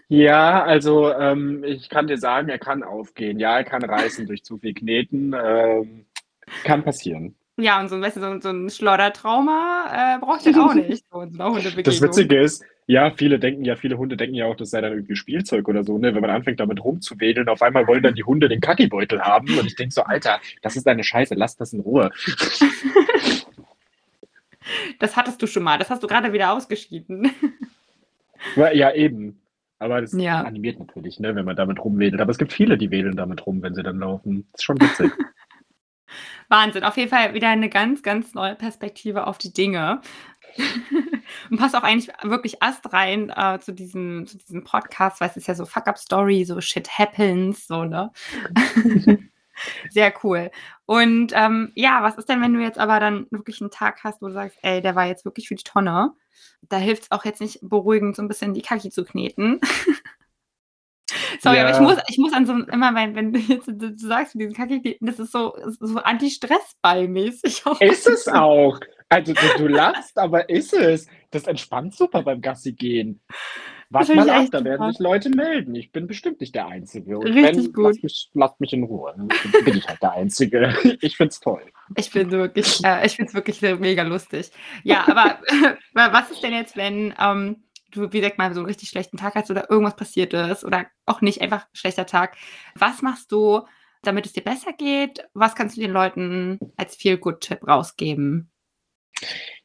Ja, also, ähm, ich kann dir sagen, er kann aufgehen. Ja, er kann reißen durch zu viel Kneten, ähm, kann passieren.
Ja, und so 'n weißt du, so so 'n Schloddertrauma, äh, brauche ich dann auch nicht so
Das. Witzige ist, ja, viele denken ja viele Hunde denken ja auch, das sei dann irgendwie Spielzeug oder so, ne? Wenn man anfängt, damit rumzuwedeln, auf einmal wollen dann die Hunde den Kackibeutel haben und ich denke so: „Alter, das ist deine Scheiße, lass das in Ruhe.“ *laughs*
Das hattest du schon mal. Das hast du grade wieder ausgeschieden. *laughs*
Ja, eben. Aber das
Ja.
animiert natürlich, ne, wenn man damit rumwedelt. Aber es gibt viele, die wedeln damit rum, wenn sie dann laufen. Ist schon witzig. *laughs*
Wahnsinn, auf jeden Fall wieder 'ne ganz, ganz neue Perspektive auf die Dinge. *laughs* Und passt auch eigentlich wirklich astrein, äh, zu diesem zu diesem Podcast, weil es ist ja so Fuck-up-Story, so Shit happens, so, ne? *laughs* Sehr cool. Und, ähm, ja, was ist denn, wenn du jetzt aber dann wirklich 'n Tag hast, wo du sagst: „Ey, der war jetzt wirklich für die Tonne.“ Da hilft's auch jetzt nicht beruhigend, so 'n bisschen die Kaki zu kneten. *laughs* Sorry, aber ich
Ja.
muss ich muss an so immer wenn wenn du jetzt du sagst Kaki kneten, das ist so so Anti-Stress-Ball-mäßig. *laughs*
Ist es auch. Also, du du lachst, aber ist es. Das entspannt super beim Gassi-gehen.
Das
Warte mal ab, da werden sich Leute melden. Ich bin bestimmt nicht der Einzige. Und
Richtig
wenn,
gut.
lasst mich lasst mich in Ruhe. Dann bin ich halt der Einzige. *laughs* Ich finde es toll.
Ich finde wirklich äh, ich finde es wirklich, mega lustig. Ja, aber *laughs* wa was ist denn jetzt, wenn, ähm, du, wie gesagt, mal so 'n richtig schlechten Tag hast oder irgendwas passiert ist oder auch nicht, einfach schlechter Tag. Was machst du, damit es dir besser geht? Was kannst du den Leuten als Feel-Good-Tipp rausgeben?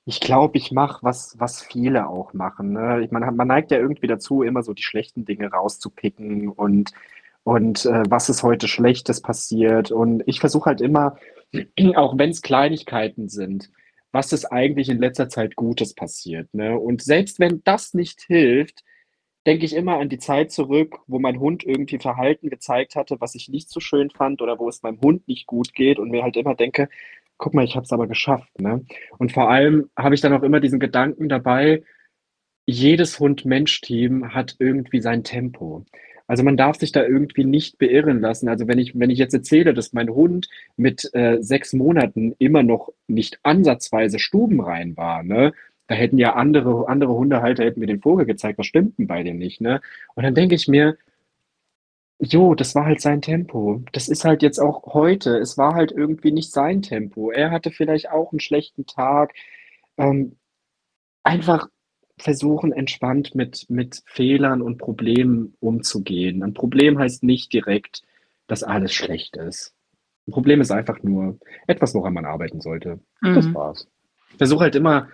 Ich glaube, ich mache, was was viele auch machen, ne? Ich man man neigt ja irgendwie dazu, immer so die schlechten Dinge rauszupicken und und äh, was ist heute Schlechtes passiert. Und ich versuche halt immer, *clears throat* auch wenn es Kleinigkeiten sind, was ist eigentlich in letzter Zeit Gutes passiert. Ne? Und selbst wenn das nicht hilft, denke ich immer an die Zeit zurück, wo mein Hund irgendwie Verhalten gezeigt hatte, was ich nicht so schön fand oder wo es meinem Hund nicht gut geht und mir halt immer denke, guck mal, ich habe es aber geschafft. Ne? Und vor allem habe ich dann auch immer diesen Gedanken dabei, jedes Hund-Mensch-Team hat irgendwie sein Tempo. Also man darf sich da irgendwie nicht beirren lassen. Also wenn ich, wenn ich jetzt erzähle, dass mein Hund mit äh, sechs Monaten immer noch nicht ansatzweise stubenrein war, ne, da hätten ja andere, andere Hundehalter hätten mir den Vogel gezeigt, was stimmt denn bei dem nicht, ne? Und dann denke ich mir, jo, das war halt sein Tempo. Das ist halt jetzt auch heute. Es war halt irgendwie nicht sein Tempo. Er hatte vielleicht auch einen schlechten Tag. Ähm, einfach versuchen, entspannt mit, mit Fehlern und Problemen umzugehen. Ein Problem heißt nicht direkt, dass alles schlecht ist. Ein Problem ist einfach nur etwas, woran man arbeiten sollte. Mhm. Das war's. Versuche halt immer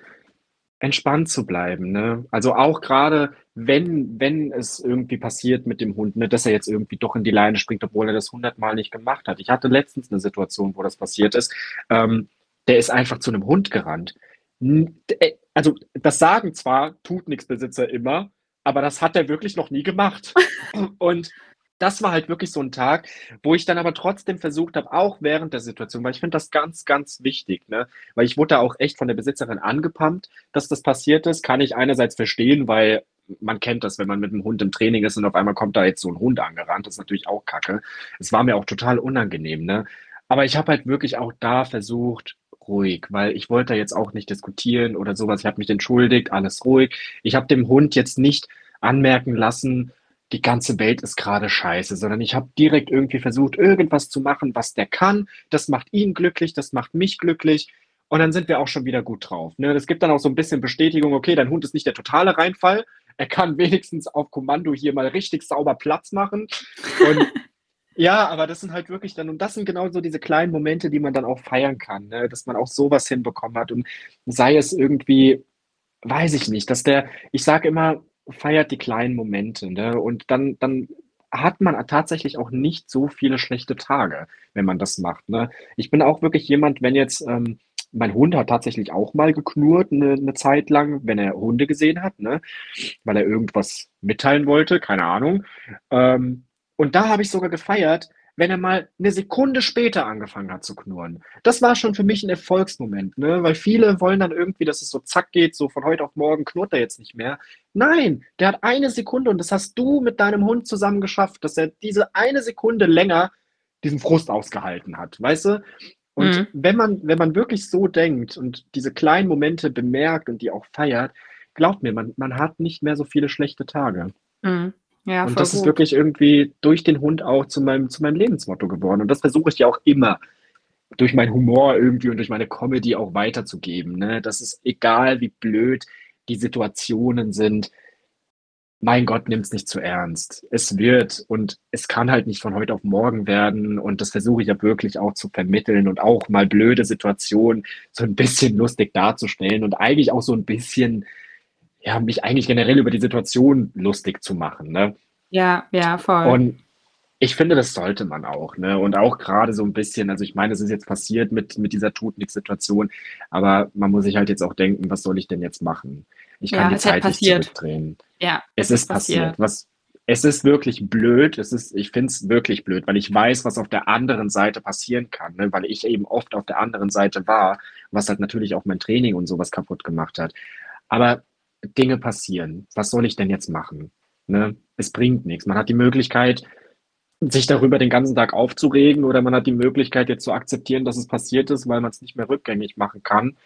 entspannt zu bleiben. Ne? Also auch gerade, wenn, wenn es irgendwie passiert mit dem Hund, ne, dass er jetzt irgendwie doch in die Leine springt, obwohl er das hundertmal nicht gemacht hat. Ich hatte letztens eine Situation, wo das passiert ist. Ähm, der ist einfach zu einem Hund gerannt. Also das sagen zwar tut nichts Besitzer immer, aber das hat er wirklich noch nie gemacht. *laughs* Und das war halt wirklich so ein Tag, wo ich dann aber trotzdem versucht habe, auch während der Situation, weil ich finde das ganz, ganz wichtig, ne? Weil ich wurde da auch echt von der Besitzerin angepumpt, dass das passiert ist, kann ich einerseits verstehen, weil man kennt das, wenn man mit einem Hund im Training ist und auf einmal kommt da jetzt so ein Hund angerannt, das ist natürlich auch kacke. Es war mir auch total unangenehm, ne? Aber ich habe halt wirklich auch da versucht, ruhig, weil ich wollte jetzt auch nicht diskutieren oder sowas. Ich habe mich entschuldigt, alles ruhig. Ich habe dem Hund jetzt nicht anmerken lassen, die ganze Welt ist gerade scheiße, sondern ich habe direkt irgendwie versucht, irgendwas zu machen, was der kann. Das macht ihn glücklich, das macht mich glücklich. Und dann sind wir auch schon wieder gut drauf. Ne? Gibt dann auch so ein bisschen Bestätigung, okay, dein Hund ist nicht der totale Reinfall. Er kann wenigstens auf Kommando hier mal richtig sauber Platz machen. Und *laughs* ja, aber das sind halt wirklich dann, und das sind genau so diese kleinen Momente, die man dann auch feiern kann, ne? dass man auch sowas hinbekommen hat. Und sei es irgendwie, weiß ich nicht, dass der, ich sage immer, feiert die kleinen Momente, ne? Und dann, dann hat man tatsächlich auch nicht so viele schlechte Tage, wenn man das macht. Ne? Ich bin auch wirklich jemand, wenn jetzt, ähm, mein Hund hat tatsächlich auch mal geknurrt eine, eine Zeit lang, wenn er Hunde gesehen hat, ne? weil er irgendwas mitteilen wollte, keine Ahnung. Ähm, und da habe ich sogar gefeiert, wenn er mal eine Sekunde später angefangen hat zu knurren. Das war schon für mich ein Erfolgsmoment, ne? weil viele wollen dann irgendwie, dass es so zack geht, so von heute auf morgen knurrt er jetzt nicht mehr. Nein, der hat eine Sekunde und das hast du mit deinem Hund zusammen geschafft, dass er diese eine Sekunde länger diesen Frust ausgehalten hat, weißt du? Und mhm. wenn man, wenn man wirklich so denkt und diese kleinen Momente bemerkt und die auch feiert, glaubt mir, man, man hat nicht mehr so viele schlechte Tage. Mhm. Ja, und das gut. ist wirklich irgendwie durch den Hund auch zu meinem, zu meinem Lebensmotto geworden. Und das versuche ich ja auch immer durch meinen Humor irgendwie und durch meine Comedy auch weiterzugeben. Ne? Das ist egal, wie blöd die Situationen sind. Mein Gott, nimm es nicht zu ernst. Es wird und es kann halt nicht von heute auf morgen werden. Und das versuche ich ja wirklich auch zu vermitteln und auch mal blöde Situationen so ein bisschen lustig darzustellen und eigentlich auch so ein bisschen ja, mich eigentlich generell über die Situation lustig zu machen. Ne?
Ja, ja, voll.
Und ich finde, das sollte man auch, ne? Und auch gerade so ein bisschen, also ich meine, es ist jetzt passiert mit, mit dieser Tutnix-Situation, aber man muss sich halt jetzt auch denken, was soll ich denn jetzt machen? Ich kann ja, die Zeit nicht zurückdrehen.
Ja,
es, es ist passiert. passiert. Was, es ist wirklich blöd, es ist, ich finde es wirklich blöd, weil ich weiß, was auf der anderen Seite passieren kann, ne? weil ich eben oft auf der anderen Seite war, was halt natürlich auch mein Training und sowas kaputt gemacht hat. Aber Dinge passieren. Was soll ich denn jetzt machen? Ne? Es bringt nichts. Man hat die Möglichkeit, sich darüber den ganzen Tag aufzuregen oder man hat die Möglichkeit, jetzt zu akzeptieren, dass es passiert ist, weil man es nicht mehr rückgängig machen kann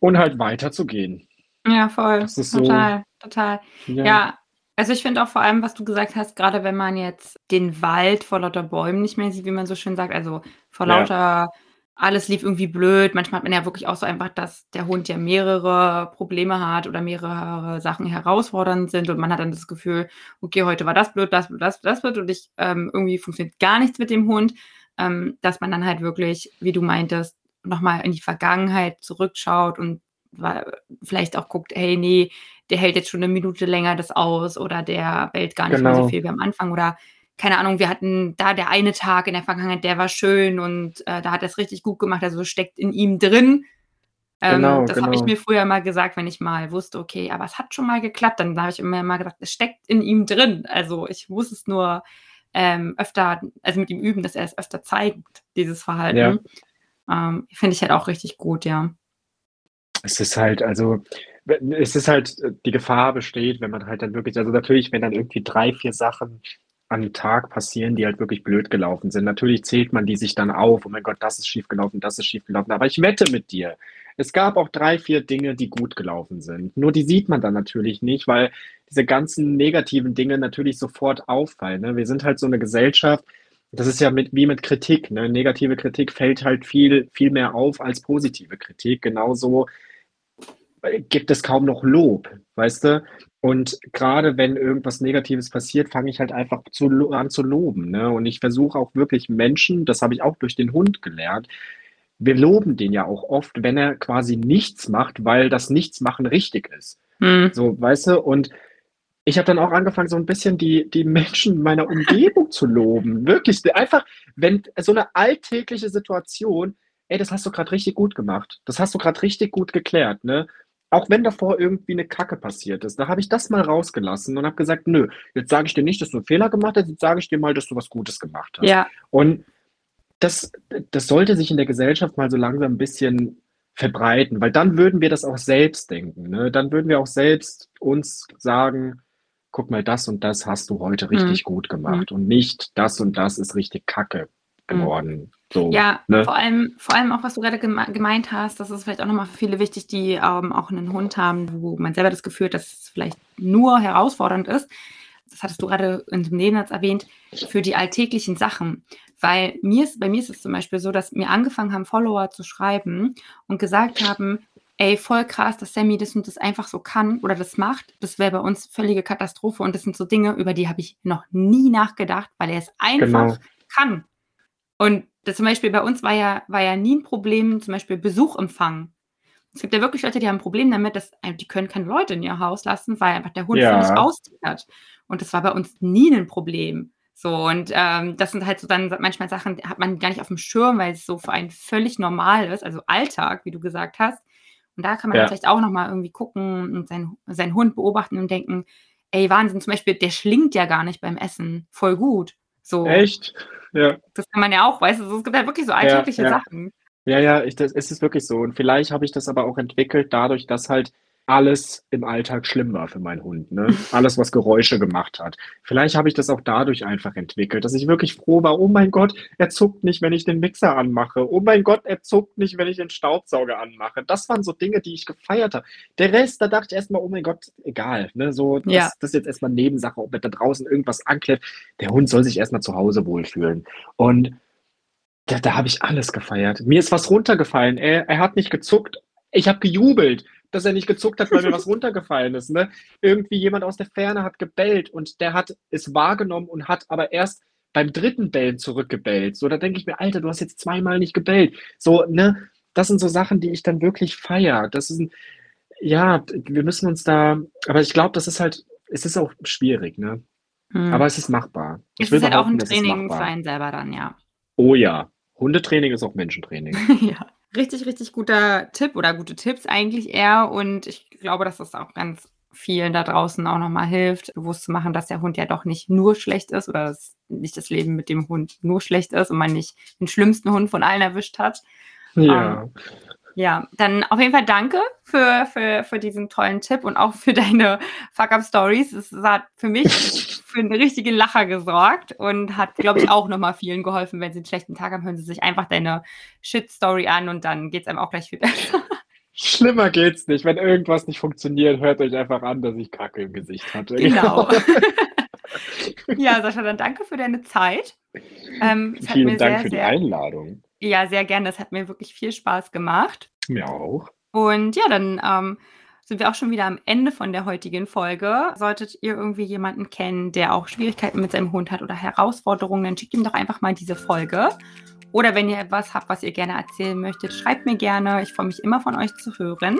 und halt weiterzugehen.
Ja, voll. Das ist total, so, total. Ja. ja. Also ich finde auch vor allem, was du gesagt hast, gerade wenn man jetzt den Wald vor lauter Bäumen nicht mehr sieht, wie man so schön sagt, also vor ja. Alles lief irgendwie blöd. Manchmal hat man ja wirklich auch so einfach, dass der Hund ja mehrere Probleme hat oder mehrere Sachen herausfordernd sind und man hat dann das Gefühl, okay, heute war das blöd, das blöd, das, das blöd und ich ähm, irgendwie funktioniert gar nichts mit dem Hund, ähm, dass man dann halt wirklich, wie du meintest, nochmal in die Vergangenheit zurückschaut und vielleicht auch guckt, hey, nee, der hält jetzt schon eine Minute länger das aus oder der bellt gar nicht genau. mehr so genau. viel wie am Anfang oder keine Ahnung, wir hatten da der eine Tag in der Vergangenheit, der war schön und äh, da hat er es richtig gut gemacht, also steckt in ihm drin. Ähm, genau, das genau. habe ich mir früher mal gesagt, wenn ich mal wusste, okay, aber es hat schon mal geklappt, dann habe ich immer mal gesagt, es steckt in ihm drin. Also ich muss es nur ähm, öfter, also mit ihm üben, dass er es öfter zeigt, dieses Verhalten. Ja. Ähm, Finde ich halt auch richtig gut, ja.
Es ist halt, also es ist halt, die Gefahr besteht, wenn man halt dann wirklich, also natürlich, wenn dann irgendwie drei, vier Sachen am Tag passieren, die halt wirklich blöd gelaufen sind. Natürlich zählt man die sich dann auf. Oh mein Gott, das ist schief gelaufen, das ist schief gelaufen. Aber ich wette mit dir, es gab auch drei, vier Dinge, die gut gelaufen sind. Nur die sieht man dann natürlich nicht, weil diese ganzen negativen Dinge natürlich sofort auffallen. Ne? Wir sind halt so eine Gesellschaft, das ist ja mit, wie mit Kritik. Ne? Negative Kritik fällt halt viel, viel mehr auf als positive Kritik. Genauso gibt es kaum noch Lob, weißt du? Und gerade wenn irgendwas Negatives passiert, fange ich halt einfach zu, an zu loben. Ne? Und ich versuche auch wirklich Menschen, das habe ich auch durch den Hund gelernt, wir loben den ja auch oft, wenn er quasi nichts macht, weil das Nichtsmachen richtig ist. Hm. So, weißt du? Und ich habe dann auch angefangen, so ein bisschen die, die Menschen meiner Umgebung zu loben. Wirklich, einfach, wenn so eine alltägliche Situation, ey, das hast du gerade richtig gut gemacht. Das hast du gerade richtig gut geklärt, ne? Auch wenn davor irgendwie eine Kacke passiert ist, da habe ich das mal rausgelassen und habe gesagt, nö, jetzt sage ich dir nicht, dass du einen Fehler gemacht hast, jetzt sage ich dir mal, dass du was Gutes gemacht hast.
Ja.
Und das, das sollte sich in der Gesellschaft mal so langsam ein bisschen verbreiten, weil dann würden wir das auch selbst denken. Ne? Dann würden wir auch selbst uns sagen, guck mal, das und das hast du heute richtig mhm. gut gemacht mhm. und nicht das und das ist richtig kacke. Geworden. So,
ja, ne? vor, allem, vor allem auch, was du gerade gemeint hast, das ist vielleicht auch nochmal für viele wichtig, die ähm, auch einen Hund haben, wo man selber das Gefühl hat, dass es vielleicht nur herausfordernd ist. Das hattest du gerade in dem Nebensatz erwähnt, für die alltäglichen Sachen. Weil mir ist, bei mir ist es zum Beispiel so, dass mir angefangen haben, Follower zu schreiben und gesagt haben, ey, voll krass, dass Sammy das und das einfach so kann oder das macht. Das wäre bei uns völlige Katastrophe. Und das sind so Dinge, über die habe ich noch nie nachgedacht, weil er es einfach genau. kann. Und das zum Beispiel bei uns war ja, war ja nie ein Problem, zum Beispiel Besuch empfangen. Es gibt ja wirklich Leute, die haben ein Problem damit, dass die können keine Leute in ihr Haus lassen, weil einfach der Hund ja. völlig auszieht. Und das war bei uns nie ein Problem. So, und ähm, das sind halt so dann manchmal Sachen, hat man gar nicht auf dem Schirm, weil es so für einen völlig normal ist, also Alltag, wie du gesagt hast. Und da kann man ja. vielleicht auch nochmal irgendwie gucken und seinen, seinen Hund beobachten und denken, ey, Wahnsinn, zum Beispiel, der schlingt ja gar nicht beim Essen. Voll gut. So.
Echt?
Ja. Das kann man ja auch, weißt du, es gibt halt wirklich so alltägliche
ja,
ja. Sachen.
Ja, ja, ich, das, es ist wirklich so. Und vielleicht habe ich das aber auch entwickelt dadurch, dass halt alles im Alltag schlimm war für meinen Hund. Ne? Alles, was Geräusche gemacht hat. Vielleicht habe ich das auch dadurch einfach entwickelt, dass ich wirklich froh war, oh mein Gott, er zuckt nicht, wenn ich den Mixer anmache. Oh mein Gott, er zuckt nicht, wenn ich den Staubsauger anmache. Das waren so Dinge, die ich gefeiert habe. Der Rest, da dachte ich erstmal, oh mein Gott, egal. Ne? So, das, ja. das ist jetzt erstmal Nebensache, ob er da draußen irgendwas anklärt. Der Hund soll sich erstmal zu Hause wohlfühlen. Und da, da habe ich alles gefeiert. Mir ist was runtergefallen. Er, er hat nicht gezuckt. Ich habe gejubelt dass er nicht gezuckt hat, weil mir was *laughs* runtergefallen ist. Ne? Irgendwie jemand aus der Ferne hat gebellt und der hat es wahrgenommen und hat aber erst beim dritten Bellen zurückgebellt. So, da denke ich mir, Alter, du hast jetzt zweimal nicht gebellt. So, ne, das sind so Sachen, die ich dann wirklich feiere. Das ist ein, ja, wir müssen uns da, aber ich glaube, das ist halt, es ist auch schwierig, ne? Hm. Aber es ist machbar.
Ich es ist halt auch ein Training für einen selber dann, ja.
Oh ja. Hundetraining ist auch Menschentraining. *laughs*
ja. Richtig, richtig guter Tipp oder gute Tipps eigentlich eher. Und ich glaube, dass das auch ganz vielen da draußen auch nochmal hilft, bewusst zu machen, dass der Hund ja doch nicht nur schlecht ist oder dass nicht das Leben mit dem Hund nur schlecht ist und man nicht den schlimmsten Hund von allen erwischt hat. Ja. Ähm, ja, dann auf jeden Fall danke für, für, für diesen tollen Tipp und auch für deine Fuck-Up-Stories. Es hat für mich für einen richtigen Lacher gesorgt und hat, glaube ich, auch nochmal vielen geholfen. Wenn sie einen schlechten Tag haben, hören sie sich einfach deine Shit-Story an und dann geht es einem auch gleich viel besser.
Schlimmer geht's nicht. Wenn irgendwas nicht funktioniert, hört euch einfach an, dass ich Kacke im Gesicht hatte.
Genau. *laughs* ja, Sascha, dann danke für deine Zeit.
Ähm, Vielen Dank sehr, für die Einladung.
Ja, sehr gerne. Das hat mir wirklich viel Spaß gemacht.
Mir auch.
Und ja, dann ähm, sind wir auch schon wieder am Ende von der heutigen Folge. Solltet ihr irgendwie jemanden kennen, der auch Schwierigkeiten mit seinem Hund hat oder Herausforderungen, dann schickt ihm doch einfach mal diese Folge. Oder wenn ihr etwas habt, was ihr gerne erzählen möchtet, schreibt mir gerne. Ich freue mich immer von euch zu hören.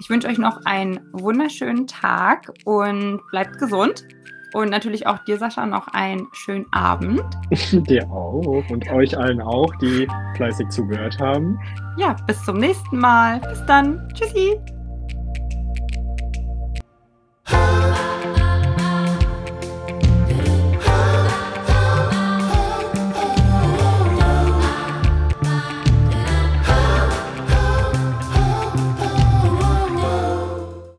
Ich wünsche euch noch einen wunderschönen Tag und bleibt gesund. Und natürlich auch dir, Sascha, noch einen schönen Abend. *laughs*
dir auch und euch allen auch, die fleißig zugehört haben.
Ja, bis zum nächsten Mal. Bis dann. Tschüssi. Oh.